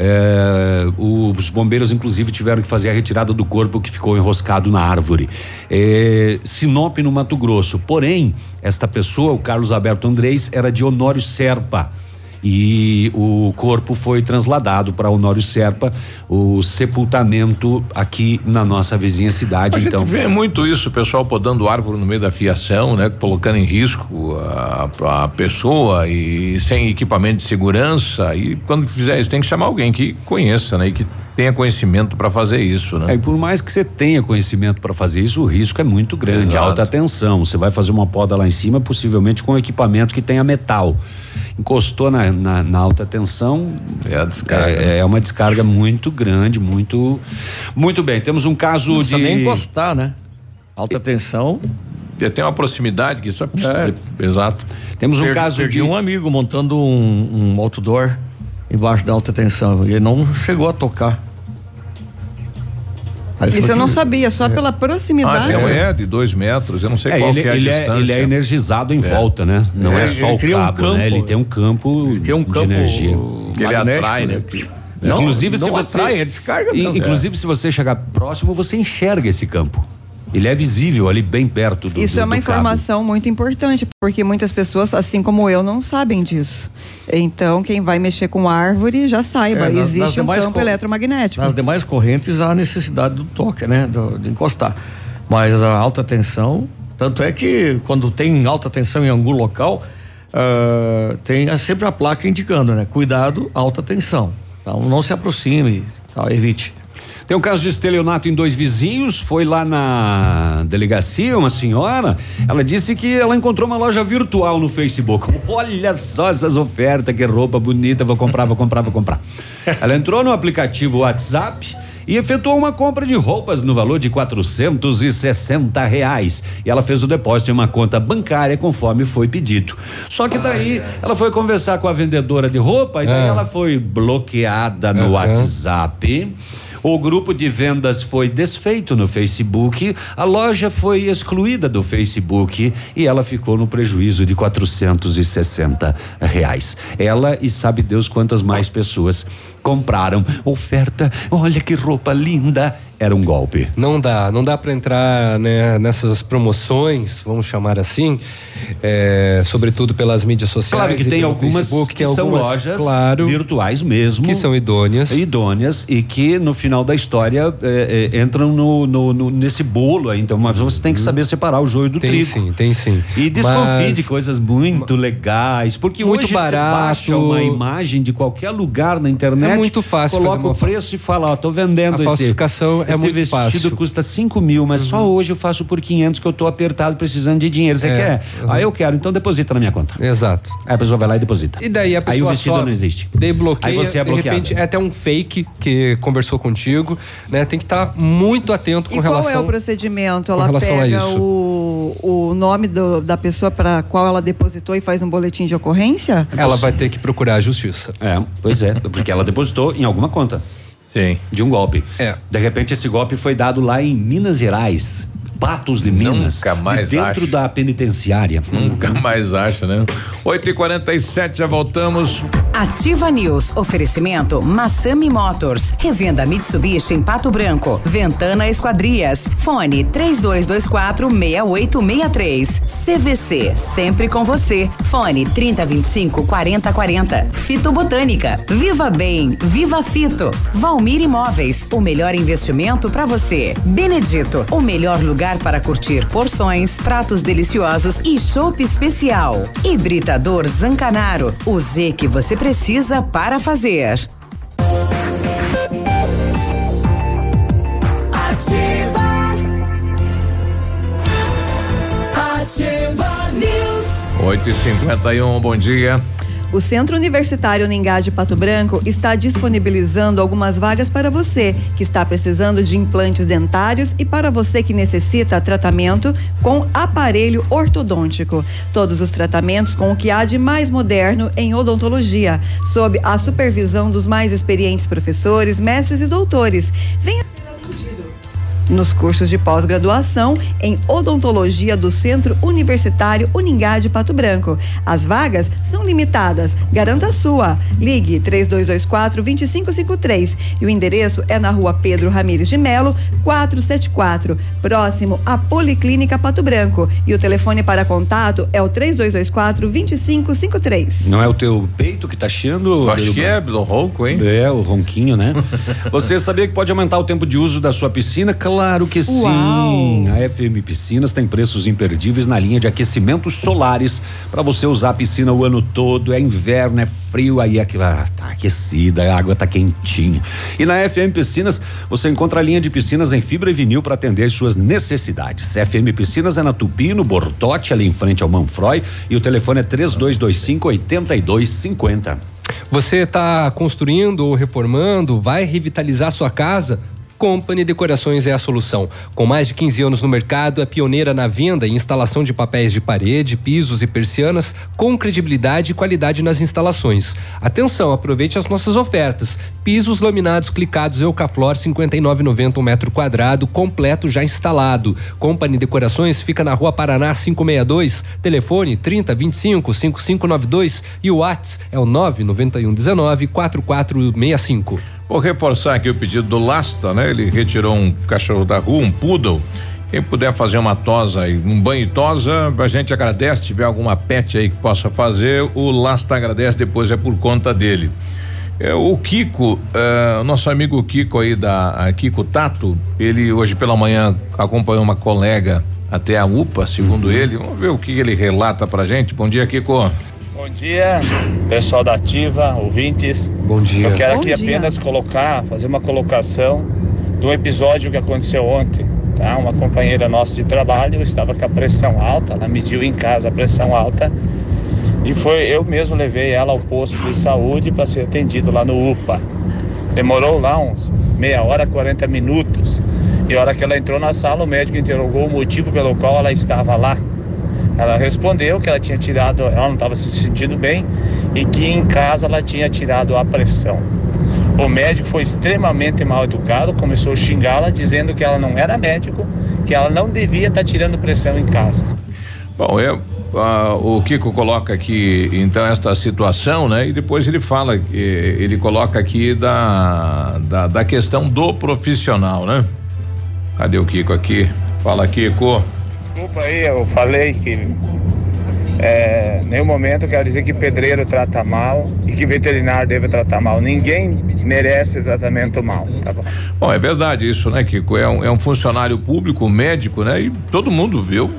É, os bombeiros, inclusive, tiveram que fazer a retirada do corpo que ficou enroscado na árvore. É, Sinop, no Mato Grosso. Porém, esta pessoa, o Carlos Alberto Andrés, era de Honório Serpa. E o corpo foi trasladado para Honório Serpa, o sepultamento aqui na nossa vizinha cidade. A então, gente vê muito isso, o pessoal podando árvore no meio da fiação, né? Colocando em risco a, a pessoa e sem equipamento de segurança. E quando fizer isso, tem que chamar alguém que conheça, né? E que tenha conhecimento para fazer isso, né? É, e por mais que você tenha conhecimento para fazer isso, o risco é muito grande, Exato. alta tensão. Você vai fazer uma poda lá em cima, possivelmente com equipamento que tenha metal. Encostou na, na, na alta tensão. É a descarga. É, é uma descarga muito grande, muito. Muito bem. Temos um caso Não de. nem encostar, né? Alta tensão. Tem uma proximidade que só. Exato. Temos um Perdi- caso perdi de- um amigo montando um, um outdoor embaixo da alta tensão. E ele não chegou a tocar. Parece Isso eu não que- sabia, só pela Ah, proximidade. tem um é de dois metros, eu não sei É, qual ele, que é a ele distância. ele é energizado em É. volta, né? Não é, É, só ele o cria um cabo, né? campo. Ele tem um campo Ele cria um de campo energia. Que ele atrai, né? Não, inclusive, se não você. atrai, é descarga mesmo. Inclusive, se você chegar próximo, você enxerga esse campo. Ele é visível ali bem perto do Isso do- é uma cabo. informação muito importante, porque muitas pessoas, assim como eu, não sabem disso. Então, quem vai mexer com árvore já saiba, É, nas- nas existe um demais campo co- eletromagnético. Nas demais correntes há necessidade do toque, né? Do- de encostar. Mas a alta tensão, tanto é que quando tem alta tensão em algum local, ah, tem a- sempre a placa indicando, né? Cuidado, alta tensão. Então não se aproxime, tá? evite. Tem um caso de estelionato em dois vizinhos, foi lá na delegacia, uma senhora, ela disse que ela encontrou uma loja virtual no Facebook. Olha só essas ofertas, que roupa bonita, vou comprar, vou comprar, vou comprar. Ela entrou no aplicativo WhatsApp e efetuou uma compra de roupas no valor de 460 reais. E ela fez o depósito em uma conta bancária conforme foi pedido. Só que daí ela foi conversar com a vendedora de roupa e daí Ah. ela foi bloqueada no. WhatsApp. O grupo de vendas foi desfeito no Facebook, a loja foi excluída do Facebook e ela ficou no prejuízo de 460 reais. Ela e sabe Deus quantas mais pessoas compraram. Oferta, olha que roupa linda. Era um golpe. Não dá, não dá para entrar né, nessas promoções, vamos chamar assim, é, sobretudo pelas mídias sociais. Claro que e tem algumas Facebook, que tem são algumas, lojas claro, virtuais mesmo. que são idôneas. Idôneas e que no final da história é, é, entram no, no- no- nesse bolo aí. Então, mas você tem que saber separar o joio do. Tem trigo. sim, tem sim. E desconfie Mas- de coisas muito legais, porque Muito hoje barato. você baixa uma imagem de qualquer lugar na internet, É muito fácil coloca fazer uma o preço e fala, ó, tô vendendo A esse. falsificação é esse muito vestido fácil. Uhum. custa 5 mil, mas só hoje eu faço por 500 que eu tô apertado precisando de dinheiro. Você É, quer? uhum. Aí eu quero, então deposita na minha conta. Exato. Aí a pessoa vai lá e deposita. E daí a pessoa Aí o vestido só não existe. Debloqueia, Aí você é de bloqueado. repente é até um fake que conversou contigo, né? Tem que estar muito atento com E qual relação é o procedimento? Ela pega isso. o, o nome do- da pessoa para qual ela depositou e faz um boletim de ocorrência? Ela vai ter que procurar a justiça. É, pois é, porque ela depositou em alguma conta. Sim. De um golpe. É. De repente esse golpe foi dado lá em Minas Gerais. Patos de Minas. Nunca mais de dentro acho. da penitenciária. Nunca mais acha, né? 8h47, já voltamos. Ativa News. Oferecimento Massami Motors. Revenda Mitsubishi em Pato Branco. Ventana Esquadrias. Fone 3224 6863. CVC. Sempre com você. Fone 3025 4040. Fito Botânica. Viva Bem. Viva Fito. Valmir Imóveis. O melhor investimento para você. Benedito. O melhor lugar para curtir porções, pratos deliciosos e chopp especial. Hibridador Zancanaro. O Z que você precisa para fazer. Ativa. Ativa News. 8h51, bom dia. O Centro Universitário Ningá de Pato Branco está disponibilizando algumas vagas para você que está precisando de implantes dentários e para você que necessita tratamento com aparelho ortodôntico. Todos os tratamentos com o que há de mais moderno em odontologia, sob a supervisão dos mais experientes professores, mestres e doutores. Venha nos cursos de pós-graduação em odontologia do Centro Universitário Uningá de Pato Branco. As vagas são limitadas. Garanta a sua. Ligue 3224 2553 e o endereço é na Rua Pedro Ramires de Melo, 474, próximo à Policlínica Pato Branco. E o telefone para contato é o 3224 2553. Não é o teu peito que tá chiando? Eu acho Biruba? que é do ronco, hein? É, o ronquinho, né? Você sabia que pode aumentar o tempo de uso da sua piscina? Claro que sim. Uau. A FM Piscinas tem preços imperdíveis na linha de aquecimentos solares para você usar a piscina o ano todo. É inverno, é frio, aí aqui, ah, tá aquecida, a água tá quentinha. E na FM Piscinas você encontra a linha de piscinas em fibra e vinil para atender as suas necessidades. FM Piscinas é na Tupi, no Bortote, ali em frente ao Manfroy, e o telefone é 3225 8250. Você está construindo ou reformando, vai revitalizar sua casa? Company Decorações é a solução. Com mais de 15 anos no mercado, é pioneira na venda e instalação de papéis de parede, pisos e persianas, com credibilidade e qualidade nas instalações. Atenção, aproveite as nossas ofertas. Pisos laminados clicados Eucaflor 59,90 um metro quadrado, completo já instalado. Company Decorações fica na Rua Paraná 562, telefone 30 25 5592 e o WhatsApp é o 991 19 4465. Vou reforçar aqui o pedido do Lasta, né? Ele retirou um cachorro da rua, um poodle. Quem puder fazer uma tosa aí, um banho e tosa, a gente agradece. Se tiver alguma pet aí que possa fazer, o Lasta agradece, depois é por conta dele. É, o Kiko, é, o nosso amigo Kiko aí da a Kiko Tato, ele hoje pela manhã acompanhou uma colega até a UPA, segundo ele. Vamos ver o que ele relata pra gente. Bom dia, Kiko. Bom dia, pessoal da Ativa, ouvintes. Bom dia. Eu quero Bom aqui dia. apenas colocar, fazer uma colocação do episódio que aconteceu ontem. Tá? Uma companheira nossa de trabalho estava com a pressão alta, ela mediu em casa a pressão alta e foi eu mesmo levei ela ao posto de saúde para ser atendido lá no UPA. Demorou lá uns meia hora, 40 minutos. E a hora que ela entrou na sala, o médico interrogou o motivo pelo qual ela estava lá. Ela respondeu que ela tinha tirado, ela não estava se sentindo bem e que em casa ela tinha tirado a pressão. O médico foi extremamente mal educado, começou a xingá-la, dizendo que ela não era médico, que ela não devia estar tirando pressão em casa. Bom, eu, ah, o Kiko coloca aqui então esta situação, né? E depois ele fala, que ele coloca aqui da, da, da questão do profissional, né? Cadê o Kiko aqui? Fala, Kiko. Desculpa aí, eu falei que é, nenhum momento eu quero dizer que pedreiro trata mal e que veterinário deve tratar mal. Ninguém merece tratamento mal, tá bom? Bom, é verdade isso, né, Kiko? É um, é um funcionário público, médico, né? E todo mundo viu.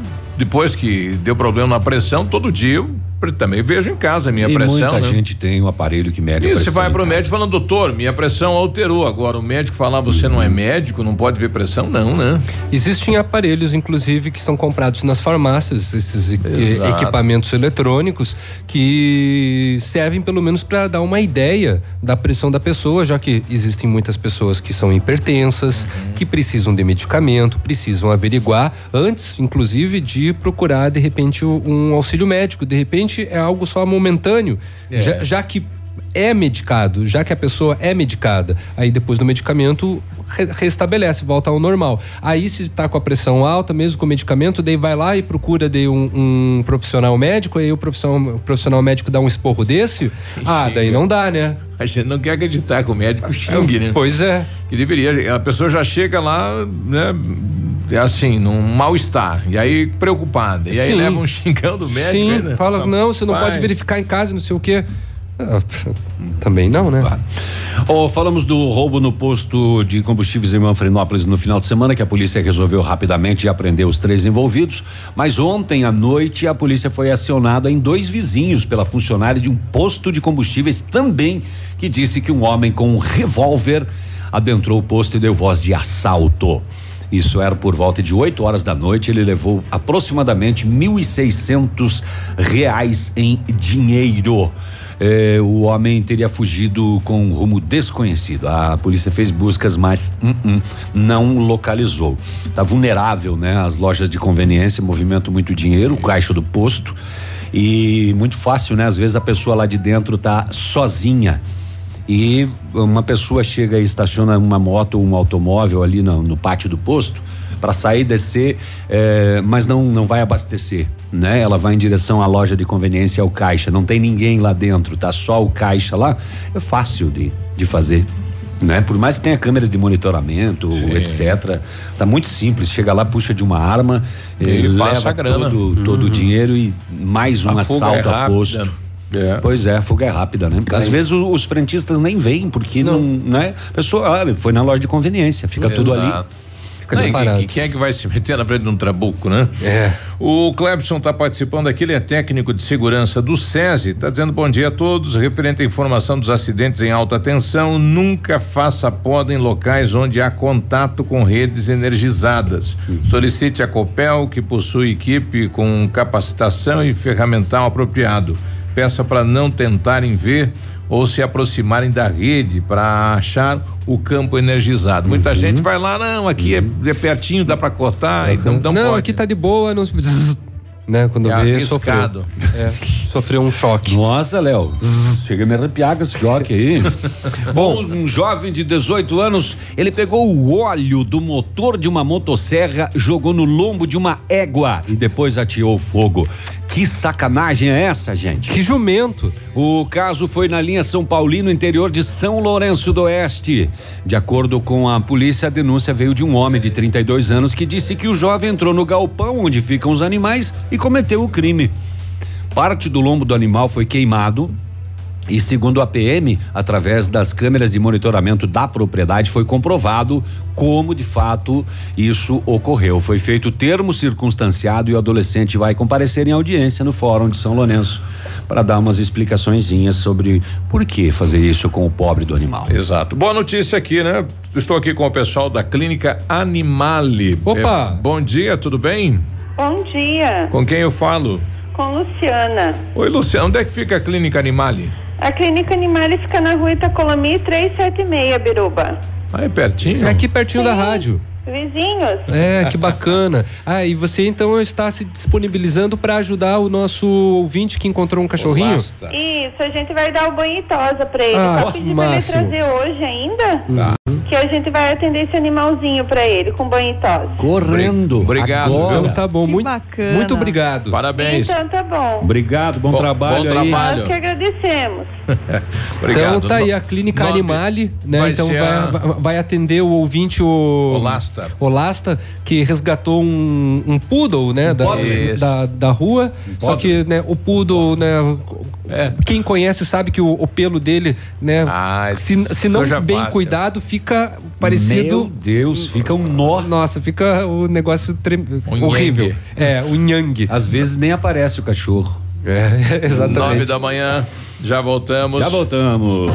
Depois que deu problema na pressão, todo dia eu também vejo em casa a minha e pressão. muita né? gente tem um aparelho que mede a E você pressão vai pro casa. médico falando, doutor, minha pressão alterou. Agora o médico falar, você não é médico, não pode ver pressão, não, né? Existem aparelhos, inclusive, que são comprados nas farmácias, esses e- Exato. equipamentos eletrônicos, que servem pelo menos para dar uma ideia da pressão da pessoa, já que existem muitas pessoas que são hipertensas, Uhum. que precisam de medicamento, precisam averiguar antes, inclusive, de procurar, de repente, o- um auxílio médico. De repente, é algo só momentâneo, É. já, já que é medicado, já que a pessoa é medicada, aí depois do medicamento re- restabelece, volta ao normal. Aí se tá com a pressão alta, mesmo com o medicamento, daí vai lá e procura de um, um profissional médico, aí o profissional, o profissional médico dá um esporro desse, ah, daí não dá, né? A gente não quer acreditar que o médico xingue, né? Pois é. Que deveria, a pessoa já chega lá, né? É Assim, num mal-estar, e aí preocupada, e aí Sim. leva um xingão do médico. Sim, ainda. fala, não, você não pode verificar em casa, não sei o quê. Ah, também não, né? Ó, falamos do roubo no posto de combustíveis em Manfrenópolis no final de semana, que a polícia resolveu rapidamente apreender os três envolvidos. Mas ontem à noite a polícia foi acionada em dois vizinhos pela funcionária de um posto de combustíveis também, que disse que um homem com um revólver adentrou o posto e deu voz de assalto. Isso era por volta de 8 horas da noite. Ele levou aproximadamente 1.600 reais em dinheiro. Eh, o homem teria fugido com um rumo desconhecido. A polícia fez buscas, mas hum, hum, não localizou. Tá vulnerável, né? As lojas de conveniência, movimento muito dinheiro, o caixa do posto. E muito fácil, né? Às vezes a pessoa lá de dentro tá sozinha e uma pessoa chega e estaciona uma moto ou um automóvel ali no, no pátio do posto para sair descer, eh, mas não não vai abastecer, né? Ela vai em direção à loja de conveniência ao caixa, não tem ninguém lá dentro, tá só o caixa lá, é fácil de, de fazer. Né? Por mais que tenha câmeras de monitoramento, etc. Tá muito simples. Chega lá, puxa de uma arma, E eh, passa leva a grana. todo, todo o dinheiro e mais um A fuga assalto é a rápida. Posto. Pois é, a fuga é rápida, né? Às vezes os frentistas nem veem, porque não, né? A pessoa ah, foi na loja de conveniência, fica tudo ali. Exato. Não, e- e quem é que vai se meter na frente de um trabuco, né? É. O Clebson está participando aqui, ele é técnico de segurança do SESI, está dizendo bom dia a todos, referente à informação dos acidentes em alta tensão, nunca faça poda em locais onde há contato com redes energizadas. Solicite a Copel, que possui equipe com capacitação e ferramental apropriado. Peça para não tentarem ver ou se aproximarem da rede para achar o campo energizado. Muita Uhum. gente vai lá, não, aqui é, é pertinho, dá para cortar, então não, não, pode. aqui tá de boa, não né? Quando É vê, sofreu. É, sofreu um choque. Nossa, Léo, chega a me arrepiar com esse choque aí. Bom, um jovem de 18 anos, ele pegou o óleo do motor de uma motosserra, jogou no lombo de uma égua e depois ateou fogo. Que sacanagem é essa, gente? Que jumento. O caso foi na linha São Paulino, interior de São Lourenço do Oeste. De acordo com a polícia, a denúncia veio de um homem de 32 anos que disse que o jovem entrou no galpão onde ficam os animais e cometeu o crime. Parte do lombo do animal foi queimado. E segundo a PM, através das câmeras de monitoramento da propriedade, foi comprovado como de fato isso ocorreu. Foi feito o termo circunstanciado e o adolescente vai comparecer em audiência no Fórum de São Lourenço para dar umas explicaçõezinhas sobre por que fazer isso com o pobre do animal. Exato. Boa notícia aqui, né? Estou aqui com o pessoal da Clínica Animale. Opa! É, bom dia, tudo bem? Bom dia, Com quem eu falo? com Luciana. Oi, Luciano, onde é que fica a Clínica Animale? A Clínica Animales fica na rua Itacolami 376, Biruba. Ah, é pertinho? É aqui pertinho da rádio. Vizinhos. É, que bacana. Ah, e você então está se disponibilizando para ajudar o nosso ouvinte que encontrou um cachorrinho? Isso, a gente vai dar o banho e tosa pra ele. Ah, Só pedir pra ele máximo. trazer hoje ainda. Tá. Que a gente vai atender esse animalzinho pra ele com banho e tosa. Correndo. Obrigado, Agora. Tá bom, muito, bacana. muito obrigado. Parabéns. Então tá bom. Obrigado, bom, Bom- trabalho bom aí. trabalho. Nós que agradecemos. Obrigado. Então tá aí a clínica Nove- Animale, né? vai então vai, a- vai- atender o ouvinte o Olasta. Olasta, que resgatou um, um poodle, né, da, poodle. da, da rua. Só que, né, o poodle, né, É. quem conhece sabe que o, o pelo dele, né, Ah, se, se não bem fácil. cuidado, fica parecido Meu Deus, fica um nó. Nossa, fica o negócio trem- Um horrível. É, o nhangue. Às vezes nem aparece o cachorro. É, exatamente. Nove da manhã, já voltamos. Já voltamos.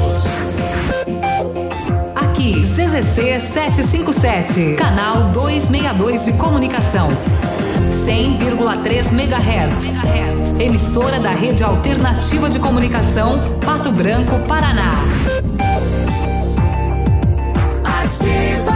Aqui, CZC 757, canal 262 de comunicação. 100,3 MHz. Emissora da Rede Alternativa de Comunicação, Pato Branco, Paraná. Ativa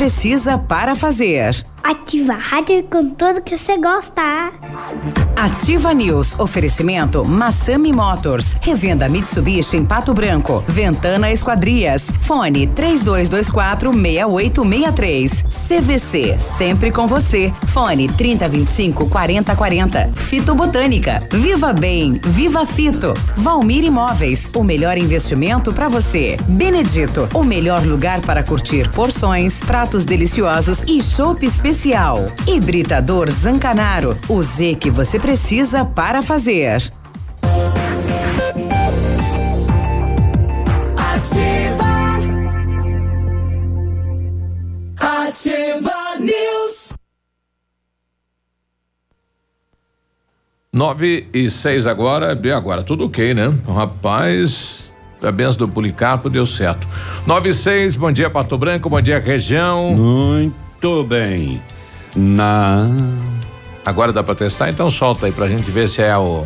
para fazer. Ativa a rádio com tudo que você gosta. Ativa News. Oferecimento Massami Motors. Revenda Mitsubishi em Pato Branco. Ventana Esquadrias. Fone 3224 6863. CVC. Sempre com você. Fone 3025 4040. Fito Botânica. Viva Bem. Viva Fito. Valmir Imóveis. O melhor investimento para você. Benedito. O melhor lugar para curtir porções, pratos deliciosos e chopp especial. Hibridador Zancanaro. O Z que você precisa para fazer. Ativa. Ativa News. Nove e seis agora, bem, agora tudo ok, né? Rapaz, a benção do Policarpo deu certo. Nove e seis, bom dia Pato Branco, bom dia região. Muito bem. Na. Agora dá pra testar? Então solta aí pra gente ver se é o.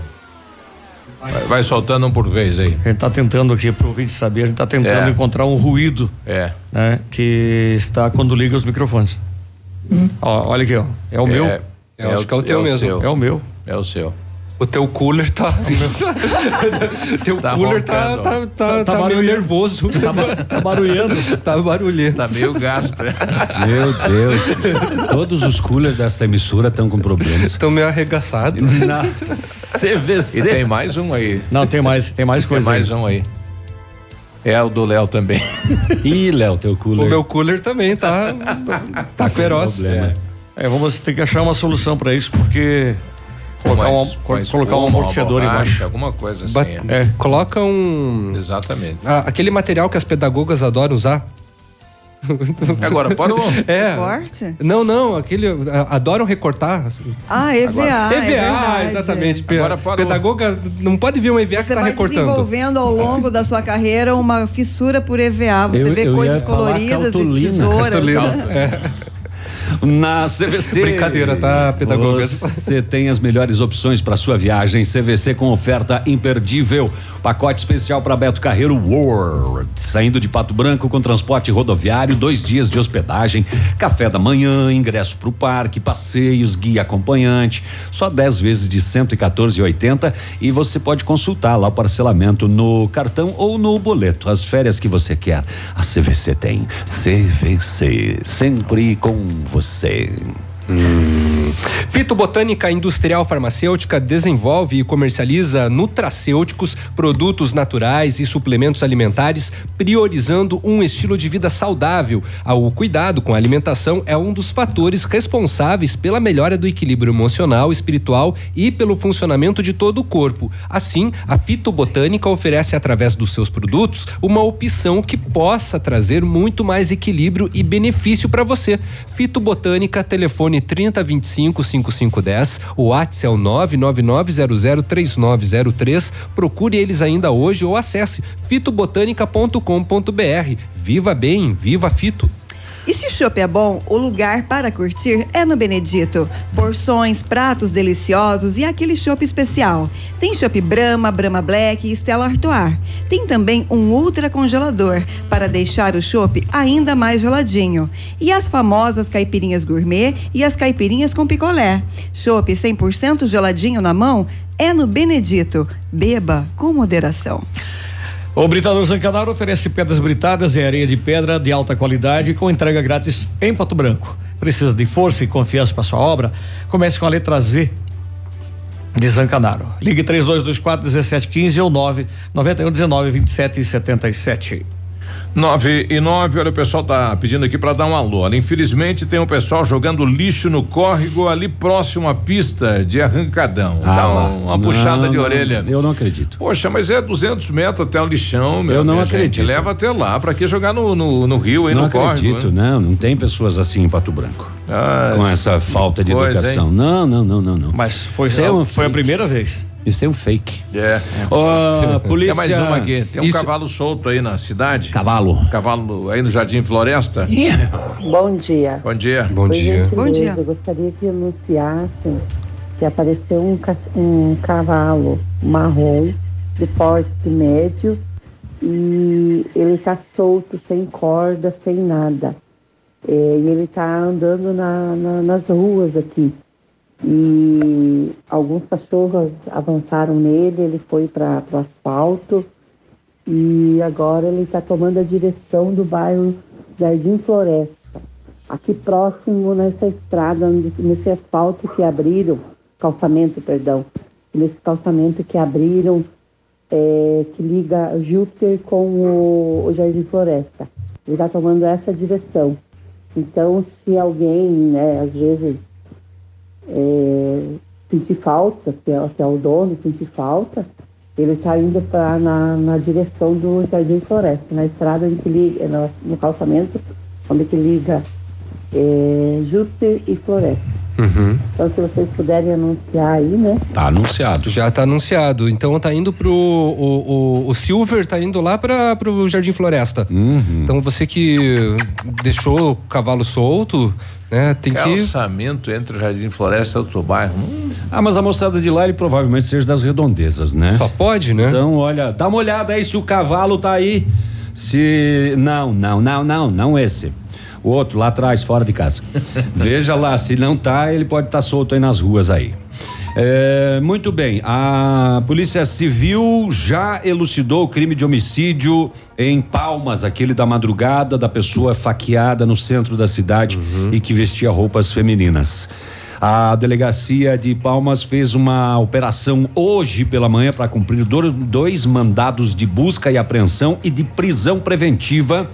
Vai, vai soltando um por vez aí. A gente tá tentando aqui, pro ouvinte saber, a gente tá tentando É. encontrar um ruído. É. Né, que está quando liga os microfones. Ó, olha aqui, ó. É o É, meu. Eu acho que é o teu mesmo. seu. É o meu. É o seu. O teu cooler tá. teu Tá cooler tá, roncando. tá, tá, Tá tá meio nervoso. Tá barulhando. tá barulhento. Tá meio gasto. Meu Deus. Todos os coolers dessa emissora estão com problemas. Estão meio arregaçados. Na E CVC. tem mais um aí. Não, tem mais, tem mais Tem coisa. mais aí. um aí. É o do Léo também. Ih, Léo, teu cooler. O meu cooler também tá, tá, tá feroz. problema. É, vamos ter que achar uma solução para isso, porque colocar, Uma um, uma colocar um amortecedor uma embaixo. Alguma coisa assim. Ba- é. Coloca um. Exatamente. ah, aquele material que as pedagogas adoram usar. Agora, para o. É. Corte? Não, não, aquele. ah, Adoram recortar. Ah, EVA. EVA, é exatamente. Agora para o- Pedagoga não pode ver um EVA Você que tá vai recortando. desenvolvendo ao longo da sua carreira uma fissura por EVA. Você Eu- vê eu coisas coloridas e tesouras. Cartolina. É. Na CVC. Brincadeira, tá, pedagogas? Você tem as melhores opções para sua viagem. CVC com oferta imperdível. Pacote especial para Beto Carreiro World. Saindo de Pato Branco com transporte rodoviário, dois dias de hospedagem, café da manhã, ingresso para o parque, passeios, guia acompanhante. Só 10 vezes de 114,80 e você pode consultar lá o parcelamento no cartão ou no boleto. As férias que você quer. A CVC tem. CVC, sempre com você você. Fitobotânica Industrial Farmacêutica desenvolve e comercializa nutracêuticos, produtos naturais e suplementos alimentares, priorizando um estilo de vida saudável. O cuidado com a alimentação é um dos fatores responsáveis pela melhora do equilíbrio emocional, espiritual e pelo funcionamento de todo o corpo. Assim, a Fitobotânica oferece através dos seus produtos uma opção que possa trazer muito mais equilíbrio e benefício para você. Fitobotânica, telefone 3025 5510, o WhatsApp é o 999003903. Procure eles ainda hoje ou acesse fitobotânica.com.br. Viva bem, viva Fito. E se o chopp é bom, o lugar para curtir é no Benedito. Porções, pratos deliciosos e aquele chopp especial. Tem chopp Brahma, Brahma Black e Stella Artois. Tem também um ultra congelador para deixar o chopp ainda mais geladinho. E as famosas caipirinhas gourmet e as caipirinhas com picolé. Chopp 100% geladinho na mão é no Benedito. Beba com moderação. O Britador Zancanaro oferece pedras britadas e areia de pedra de alta qualidade com entrega grátis em Pato Branco. Precisa de força e confiança para sua obra? Comece com a letra Z de Zancanaro. Ligue 3224 1715 ou 991 19 27 77. 9 e 9, olha, o pessoal tá pedindo aqui para dar um alô. Olha, infelizmente tem um pessoal jogando lixo no córrego ali próximo à pista de arrancadão. Ah, Dá lá. uma Não, puxada de não, orelha. Eu não acredito. Poxa, mas é 200 metros até o lixão, meu. Eu não minha gente. acredito. Leva até lá. Pra que jogar no, no, no rio aí não no córrego? acredito, né? não, não tem pessoas assim em Pato Branco. Ah, com essa falta de coisa, educação. hein? Não, não, não, não, não. Mas foi, foi a primeira vez. Isso é um fake. É. Ó, polícia. Tem mais uma aqui. Tem um Isso- cavalo solto aí na cidade. Cavalo. Cavalo aí no Jardim Floresta. Bom dia. Bom dia. Por gentileza, Eu gostaria que anunciassem que apareceu um, ca- um cavalo marrom de porte médio e ele está solto, sem corda, sem nada. É, e ele está andando na- na- nas ruas aqui. E alguns cachorros avançaram nele, ele foi para o asfalto e agora ele está tomando a direção do bairro Jardim Floresta. Aqui próximo nessa estrada, nesse asfalto que abriram, calçamento, perdão, nesse calçamento que abriram, é, que liga Júpiter com o, o Jardim Floresta. Ele está tomando essa direção. Então, se alguém, né, às vezes é, sentir falta, que é, é o dono, sentir falta, ele está indo pra, na, na direção do Jardim Floresta, na estrada que liga, no, no calçamento, onde que liga é, Júpiter e Floresta. Uhum. Então, se vocês puderem anunciar aí, né? Tá anunciado. Já tá anunciado. Então tá indo pro. O, o, o Silver tá indo lá para pro Jardim Floresta. Uhum. Então você que deixou o cavalo solto, né? Tem que. Calçamento entre o Jardim Floresta e outro bairro. Hum, Ah, mas a moçada de lá ele provavelmente seja das redondezas, né? Só pode, né? Então, olha, dá uma olhada aí se o cavalo tá aí. Se. Não, não, não, não, não esse. O outro lá atrás, fora de casa. Veja lá, se não tá, ele pode estar solto aí nas ruas aí. É, muito bem, a Polícia Civil já elucidou o crime de homicídio em Palmas, aquele da madrugada da pessoa faqueada no centro da cidade e que vestia roupas femininas. A delegacia de Palmas fez uma operação hoje pela manhã para cumprir do- dois mandados de busca e apreensão e de prisão preventiva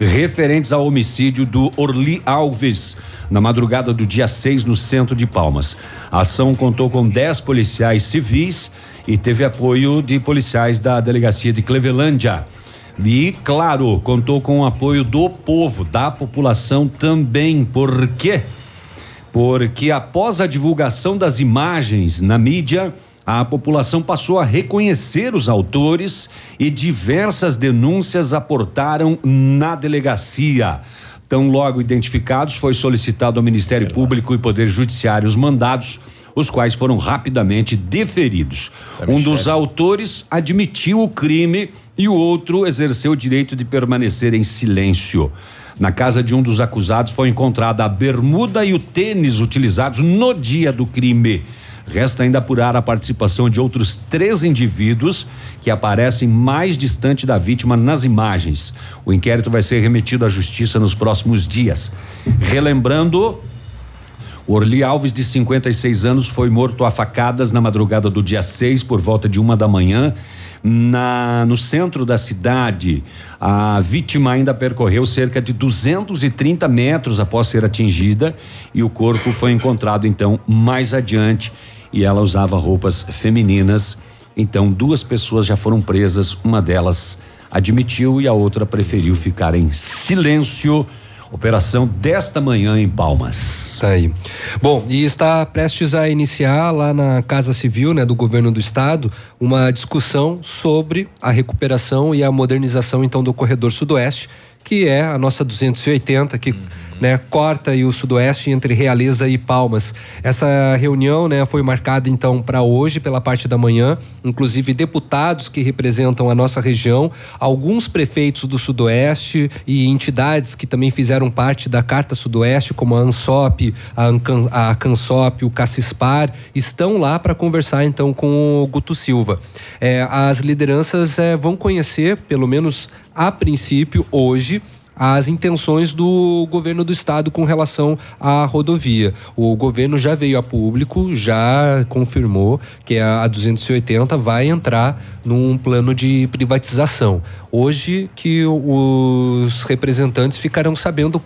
referentes ao homicídio do Orli Alves na madrugada do dia 6 no centro de Palmas. A ação contou com 10 policiais civis e teve apoio de policiais da delegacia de Clevelândia. E, claro, contou com o apoio do povo, da população também. Por quê? Porque após a divulgação das imagens na mídia, a população passou a reconhecer os autores e diversas denúncias aportaram na delegacia. Tão logo identificados, foi solicitado ao Ministério Público e Poder Judiciário os mandados, os quais foram rapidamente deferidos. Um dos autores admitiu o crime e o outro exerceu o direito de permanecer em silêncio. Na casa de um dos acusados foi encontrada a bermuda e o tênis utilizados no dia do crime. Resta ainda apurar a participação de outros três indivíduos que aparecem mais distante da vítima nas imagens. O inquérito vai ser remetido à justiça nos próximos dias. Relembrando, Orli Alves, de 56 anos, foi morto a facadas na madrugada do dia 6, por volta de uma da manhã. Na, no centro da cidade, a vítima ainda percorreu cerca de 230 metros após ser atingida e o corpo foi encontrado então mais adiante e ela usava roupas femininas. Então, duas pessoas já foram presas, uma delas admitiu e a outra preferiu ficar em silêncio. Operação desta manhã em Palmas. Tá aí. Bom, e está prestes a iniciar lá na Casa Civil, né, do governo do estado, uma discussão sobre a recuperação e a modernização então do corredor sudoeste, que é a nossa 280 que né, corta aí o sudoeste entre Realeza e Palmas. Essa reunião, né, foi marcada então para hoje pela parte da manhã, inclusive deputados que representam a nossa região, alguns prefeitos do sudoeste e entidades que também fizeram parte da Carta Sudoeste, como a ANSOP, a, Ancan, a CANSOP, o Cacispar, estão lá para conversar então com o Guto Silva. É, as lideranças é, vão conhecer, pelo menos a princípio, hoje, as intenções do governo do estado com relação à rodovia. O governo já veio a público, já confirmou que a, a 280 vai entrar num plano de privatização. Hoje que os representantes ficarão sabendo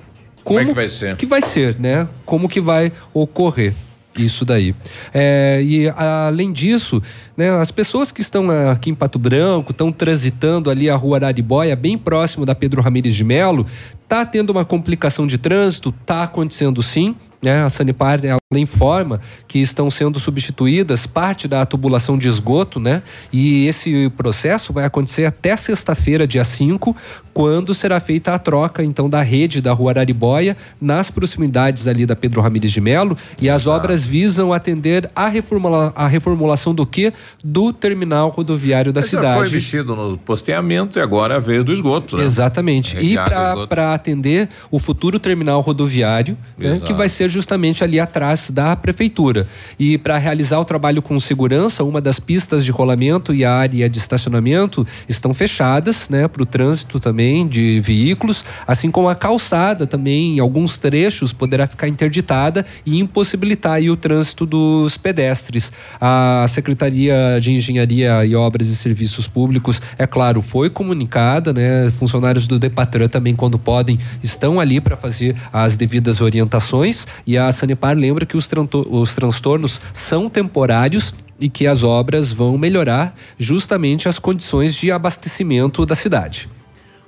como, Como é que vai ser? que vai ser, né? Como que vai ocorrer. Isso daí. É, e além disso, né, as pessoas que estão aqui em Pato Branco, estão transitando ali a rua Araribóia, bem próximo da Pedro Ramires de Melo, tá tendo uma complicação de trânsito, tá acontecendo sim. Né? A Sanipar ela informa que estão sendo substituídas parte da tubulação de esgoto, né? E esse processo vai acontecer até sexta-feira, dia 5, quando será feita a troca então da rede da Rua Araribóia nas proximidades ali da Pedro Ramires de Melo e as obras visam atender a, reformula, a reformulação do que do terminal rodoviário da Já cidade. foi mexido no posteamento e agora veio do esgoto. Né? Exatamente. E para atender o futuro terminal rodoviário, né, que vai ser justamente ali atrás da prefeitura. E para realizar o trabalho com segurança, uma das pistas de rolamento e a área de estacionamento estão fechadas, né, para o trânsito também de veículos, assim como a calçada também, em alguns trechos, poderá ficar interditada e impossibilitar aí o trânsito dos pedestres. A Secretaria de Engenharia e Obras e Serviços Públicos, é claro, foi comunicada, né? Funcionários do Depatran também, quando podem, estão ali para fazer as devidas orientações. E a Sanepar lembra que os, tranto- os transtornos são temporários e que as obras vão melhorar justamente as condições de abastecimento da cidade.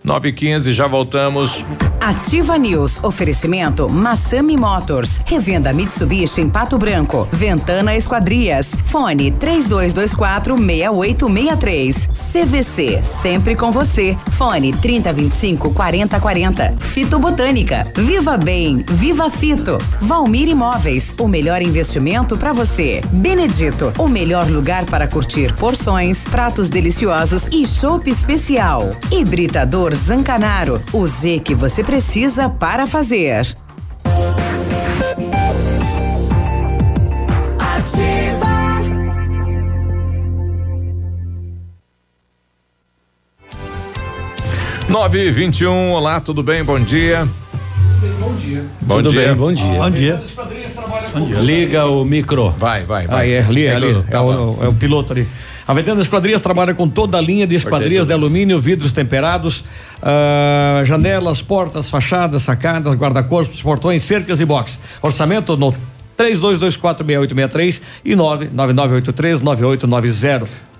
9 e 15 já voltamos. Ativa News. Oferecimento Massami Motors. Revenda Mitsubishi em Pato Branco. Ventana Esquadrias. Fone 3224 6863. CVC. Sempre com você. Fone 3025 4040. Fito Botânica. Viva Bem. Viva Fito. Valmir Imóveis. O melhor investimento para você. Benedito. O melhor lugar para curtir porções, pratos deliciosos e chopp especial. Hibridador Zancanaro. O Z que você precisa para fazer. Ativa. Nove e vinte e um, olá, tudo bem? Bom dia. Bom dia. Bom Tudo dia. bem, bom dia. Bom dia. Liga o micro. Vai, vai, vai. é, ali, É ali. do- É o, é o piloto ali. A Ventana Esquadrias trabalha com toda a linha de esquadrias de alumínio, vidros temperados, ah, janelas, portas, fachadas, sacadas, guarda-corpos, portões, cercas e box. Orçamento no 32246863 e 999839890.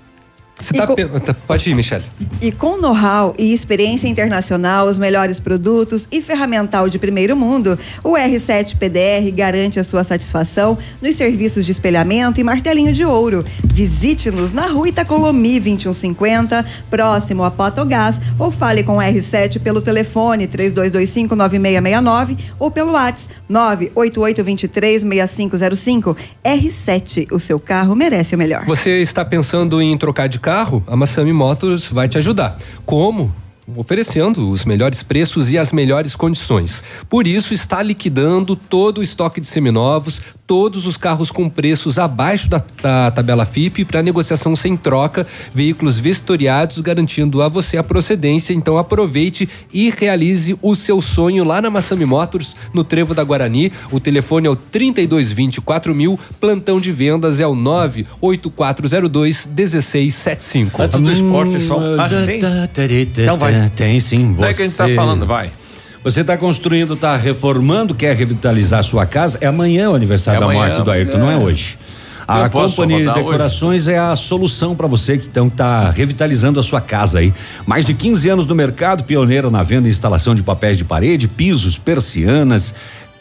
Você tá, pe- tá- Pode ir, Michele. E com know-how e experiência internacional, os melhores produtos e ferramental de primeiro mundo, o R7 PDR garante a sua satisfação nos serviços de espelhamento e martelinho de ouro. Visite-nos na rua Itacolomi 2150, próximo a Patogás, ou fale com o R7 pelo telefone 32259669 ou pelo WhatsApp 988236505. R7, o seu carro merece o melhor. Você está pensando em trocar de carro? A Massami Motors vai te ajudar. Como? Oferecendo os melhores preços e as melhores condições. Por isso, está liquidando todo o estoque de seminovos, todos os carros com preços abaixo da, da tabela FIP para negociação sem troca, veículos vistoriados, garantindo a você a procedência. Então aproveite e realize o seu sonho lá na Massami Motors, no Trevo da Guarani. O telefone é o 3220 4000, plantão de vendas é o 98402 1675. Antes do esporte, só. Ah, tem? Então vai. Tem sim. Não é que a gente tá falando, vai. Você está construindo, está reformando, quer revitalizar a sua casa? É amanhã o aniversário É da amanhã, morte do Ayrton, é. não é hoje. A Eu posso Companhia rodar Decorações é a solução para você que então está revitalizando a sua casa aí. Mais de 15 anos no mercado, pioneira na venda e instalação de papéis de parede, pisos, persianas,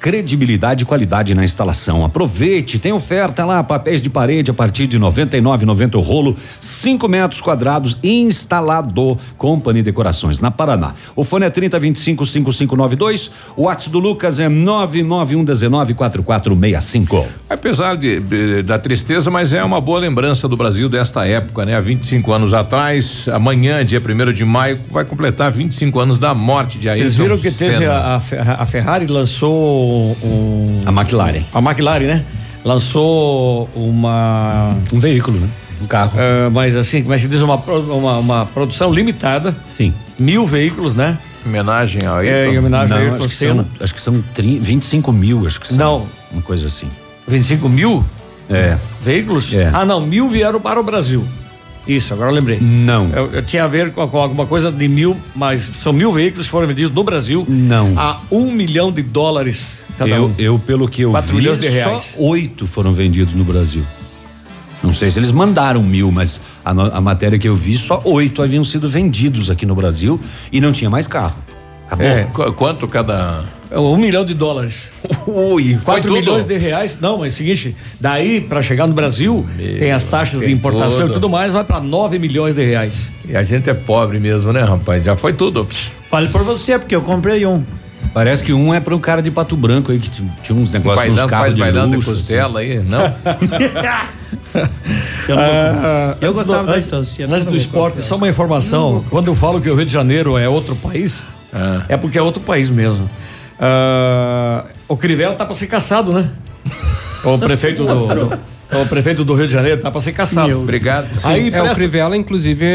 credibilidade e qualidade na instalação. Aproveite, tem oferta lá, papéis de parede a partir de 99,90 o rolo, 5 metros quadrados instalado. Company Decorações na Paraná. O fone é 3025 5592, o WhatsApp do Lucas é 99119 4465. Apesar de, de- da tristeza, mas é uma boa lembrança do Brasil desta época, né? Há 25 anos atrás, amanhã, dia 1 de maio, vai completar 25 anos da morte de Ayrton Vocês viram que teve Senna. a, a Ferrari lançou um. A McLaren. A McLaren, né? Lançou uma. Um veículo, né? Um carro. Ah, mas assim, como é que diz? Uma, uma, uma produção limitada. Sim. Mil veículos, né? Em homenagem a É, em homenagem Não, a Ayrton acho que Senna. são- acho que são tri- 25 mil, acho que são. Não. Uma coisa assim. 25 mil É. veículos? É. Ah, não, mil vieram para o Brasil. Isso, agora eu lembrei. Não. Eu, eu tinha a ver com, com alguma coisa de mil, mas são mil veículos que foram vendidos no Brasil. Não. A um milhão de dólares cada Eu, um. eu, pelo que eu Quatro vi, milhões de reais. só oito foram vendidos no Brasil. Não sei se eles mandaram mil, mas a, a matéria que eu vi, só oito haviam sido vendidos aqui no Brasil e não tinha mais carro. Acabou. É. Qu- Quanto cada. É Um milhão de dólares. Ui, foi 4 tudo. milhões de reais. Não, mas é o seguinte, daí para chegar no Brasil, tem as taxas de importação tudo. e tudo mais, vai para 9 milhões de reais. E a gente é pobre mesmo, né, rapaz? Já foi tudo. Fale por você, porque eu comprei um. Parece que um é para um cara de pato branco aí que tinha uns negócios nos carros faz de bailando de luxo, assim. costela aí, não? Eu, não- Ah, eu antes gostava do, da antes, antes do esporte, só uma informação. Quando eu falo que o Rio de Janeiro é outro país, é porque é outro país mesmo. Ah, o Crivella tá para ser caçado, né? O prefeito do, do- o prefeito do Rio de Janeiro tá para ser caçado. Obrigado. Aí é, o presta- Crivella, inclusive,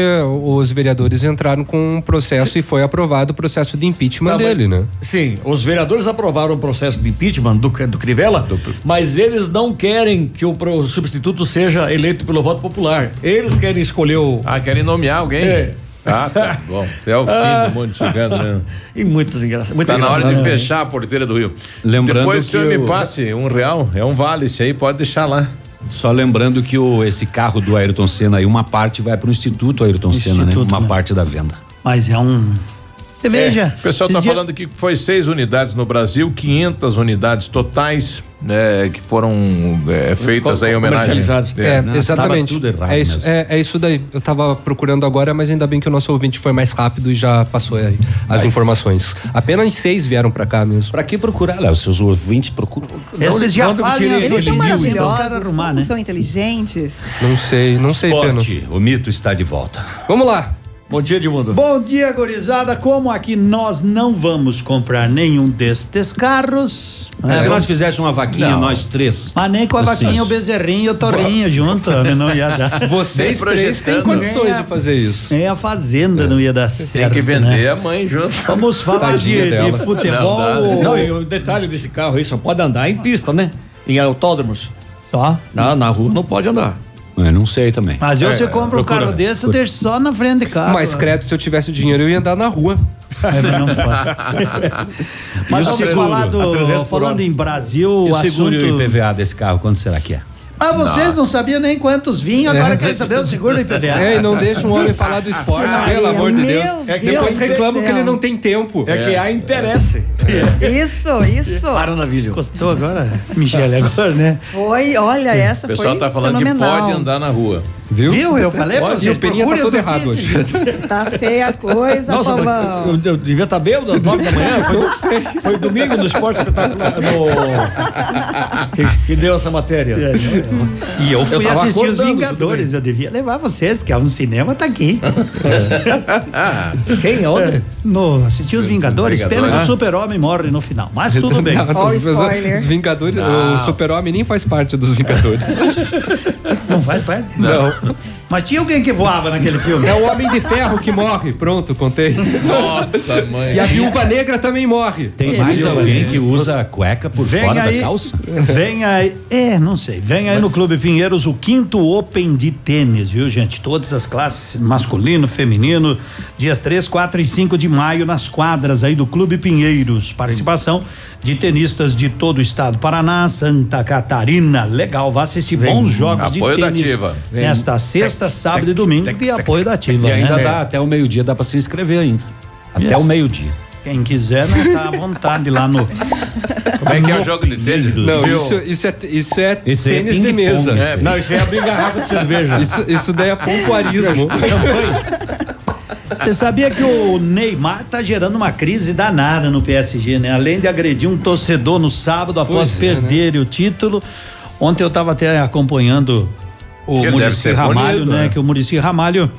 os vereadores entraram com um processo e foi aprovado o processo de impeachment Tá, mas- dele, né? Sim, os vereadores aprovaram o processo de impeachment do, do Crivella, mas eles não querem que o, pro- substituto seja eleito pelo voto popular. Eles querem escolher o. Ah, querem nomear alguém? É. Ah, tá bom. Você é o fim do mundo chegando, né? E muitos engraçados. Muito Tá na hora de engraçado, né? fechar a porteira do Rio. Lembrando Depois o senhor que me o- passe um real, é um vale esse aí, pode deixar lá. Só lembrando que o, esse carro do Ayrton Senna aí, uma parte vai para o Instituto Ayrton Senna, né? Instituto, Uma né? parte da venda. Mas é um. Você veja. É, o pessoal está dias- falando que foi seis unidades no Brasil, 500 unidades totais, né, que foram é, feitas aí em homenagem. Comercializadas. É, não, exatamente. estava tudo errado é, isso, é, é isso daí. Eu tava procurando agora, mas ainda bem que o nosso ouvinte foi mais rápido e já passou aí as informações. Apenas seis vieram pra cá mesmo. Pra que procurar, Léo? Seus ouvintes procuram. Esses já Quando eu falem tirei as ele Eles são maravilhosos, arrumar, como né? são inteligentes. Não sei, não sei, Pena. Esporte, o mito está de volta. Vamos lá. Bom dia, Edmundo. Bom dia, gurizada. Como aqui nós não vamos comprar nenhum destes carros. É, né? se nós fizéssemos uma vaquinha, Não. nós três. Mas nem com a Assim. vaquinha, o bezerrinho e o torrinho junto, né? não ia dar. Vocês três têm condições de fazer isso. Nem a fazenda não ia dar Tem certo. que vender né? a mãe junto. Vamos falar de, de futebol. Não dá, né? Não, e o detalhe desse carro aí só pode andar em pista, né? Em autódromos. Só. Na, na rua não pode andar. Eu não sei também. Mas eu, É, se compro um procura, carro desse, eu deixo só na frente de casa. Mas credo, se eu tivesse dinheiro, eu ia andar na rua. É, mas vamos seguro? falar do. A 300 por Falando em Brasil, o o seguro assunto. e o IPVA desse carro, quanto será que é? Ah, vocês não sabiam nem quantos vinham, agora querem saber o seguro do IPVA. É, e não deixa um homem falar do esporte, Ai, pelo amor de Deus. Deus É que depois reclamam que ele não tem tempo. É, que há interesse. Isso, isso. Para na vídeo. Gostou agora, Michele, agora, né? Foi, olha, essa O pessoal foi tá falando fenomenal. que pode andar na rua. Viu? Viu? Eu falei pra E o Peninha tá todo errado hoje. Tá feia a coisa, Nossa, Pavão. eu, eu devia estar bêbado às nove da manhã. Foi, Não sei. foi domingo no Esporte Espetacular. No, que, que deu essa matéria. E eu fui tava assistir os Vingadores. Eu devia levar vocês, porque no cinema tá aqui. Quem? Onde? No, assistir os Vingadores. Pena que o Super-Homem morre no final. Mas tudo bem. Não, os, os Vingadores, Não. o Super-Homem nem faz parte dos Vingadores. Não faz parte? Não. Mas tinha alguém que voava naquele filme. É o Homem de Ferro que morre. Pronto, contei. Nossa, mãe. E a Viúva Negra também morre. Tem mais alguém que usa cueca por Vem fora aí, da calça? Vem aí, é, não sei. Vem aí no Clube Pinheiros o quinto Open de tênis, viu, gente? Todas as classes, masculino, feminino, dias 3, 4 e 5 de maio nas quadras aí do Clube Pinheiros. Participação de tenistas de todo o estado, Paraná, Santa Catarina. Legal, vá assistir bons jogos de Apoio da tênis Ativa. Vem. nesta sexta, sábado e domingo e apoio da Ativa, E ainda né? dá, até o meio-dia dá pra se inscrever ainda. Até o meio-dia. Quem quiser, não tá à vontade lá no Como é que é o jogo de tênis? Não, isso, isso é, isso é Esse é tênis de ping-pong, mesa. isso aí. Não, isso aí é abrir garrafa de cerveja. Isso, isso daí é pompoarismo. Você sabia que o Neymar tá gerando uma crise danada no PSG, né? Além de agredir um torcedor no sábado após Pois é, perder o título. Ontem eu estava até acompanhando o Murici Ramalho, bonito, né? né? Que o Murici Ramalho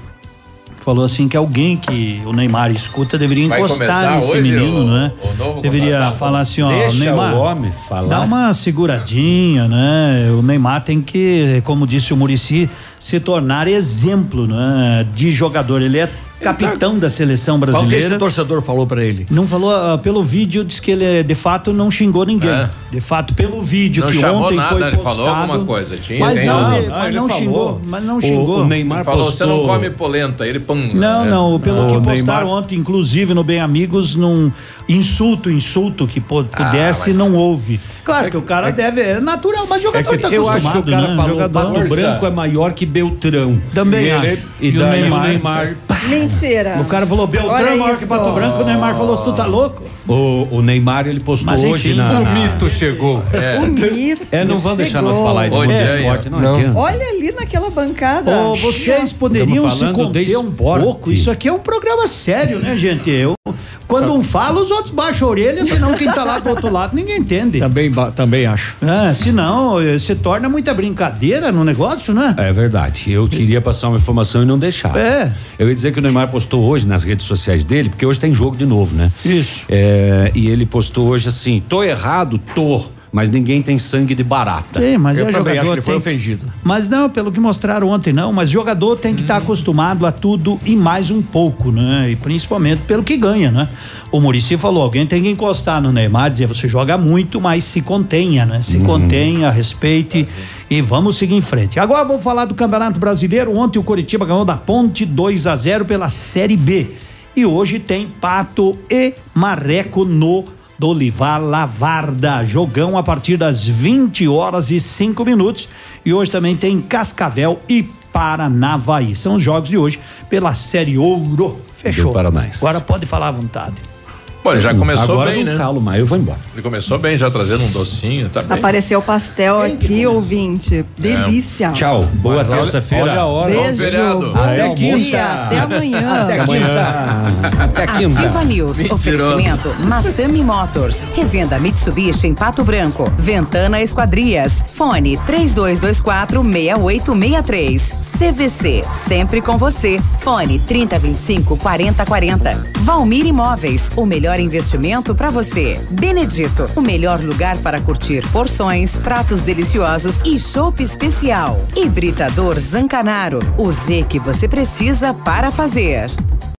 falou assim que alguém que o Neymar escuta deveria Vai encostar nesse menino, o- né? o deveria falar assim, ó, Deixa Neymar, o homem falar. Dá uma seguradinha, né? O Neymar tem que, como disse o Murici, se tornar exemplo, né? De jogador. Ele é capitão da seleção Qual que esse brasileira. torcedor falou pra ele? Não falou ah, pelo vídeo, diz que ele de fato não xingou ninguém. É. De fato, pelo vídeo Não que chamou ontem nada, foi ele postado. falou alguma coisa, tinha, mas não, ele- Ah, mas ele não falou. xingou, mas não O- xingou. o Neymar Ele falou, você não come polenta. Ele pum. Não, né? não, pelo O que postaram Neymar- ontem, inclusive no Bem Amigos, num insulto, insulto que pudesse, mas- não houve. Claro que o cara deve, é natural, mas jogador tá eu acho que o cara né? falou jogador Pato Branco é maior que Beltrão. Também e acho. E, E o daí Neymar? o Neymar. Mentira. O cara falou Beltrão é maior que. Pato Branco, o Neymar falou, tu tá louco? O, o Neymar ele postou Mas, hoje enfim, na. O na- mito chegou. É. O mito É, não vão deixar nós falar de Diana. esporte, não, Não. adianta. Olha ali naquela bancada. Ô, vocês poderiam se conter um pouco. Isso aqui é um programa sério, né, gente? Eu, quando um fala, os outros baixam a orelha, senão quem tá lá do outro lado ninguém entende. Também, também acho. É, senão eh, se torna muita brincadeira no negócio, né? É verdade. Eu queria passar uma informação e não deixar. É. Eu ia dizer que o Neymar postou hoje nas redes sociais dele, porque hoje tem jogo de novo, né? Isso. É, e ele postou hoje assim: tô errado, tô, mas ninguém tem sangue de barata. Sim, mas Eu é também acho que jogador. foi tem- ofendido. Mas não, pelo que mostraram ontem, não. Mas jogador tem que estar acostumado a tudo e mais um pouco, né? E principalmente pelo que ganha, né? O Murici falou: alguém tem que encostar no Neymar, dizer você joga muito, mas se contenha, né? Se contenha, respeite e vamos seguir em frente. Agora vou falar do Campeonato Brasileiro. Ontem o Coritiba ganhou da Ponte 2 a 0 pela Série B. E hoje tem Pato e Marreco no Dolivar Lavarda. Jogão a partir das 20 horas e 5 minutos. E hoje também tem Cascavel e Paranavaí. São os jogos de hoje pela Série Ouro. Fechou. Agora pode falar à vontade. Bom, ele já começou Agora bem, não né? falo mais, eu vou embora. Ele começou bem, já trazendo um docinho, tá bem. Apareceu o pastel aqui, ouvinte. Delícia. Tchau, boa Mas olha- terça-feira. olha a hora. Beijo. feriado. Até quinta. Até amanhã. Até quinta. Até quinta. Ativa News. Mentiroso. Oferecimento Massami Motors. Revenda Mitsubishi em Pato Branco. Ventana Esquadrias. Fone 3224 6863. CVC. Sempre com você. Fone 3025 4040. Valmir Imóveis. O melhor investimento para você. Benedito. O melhor lugar para curtir porções, pratos deliciosos e chopp especial. Hibridador Zancanaro. O Z que você precisa para fazer.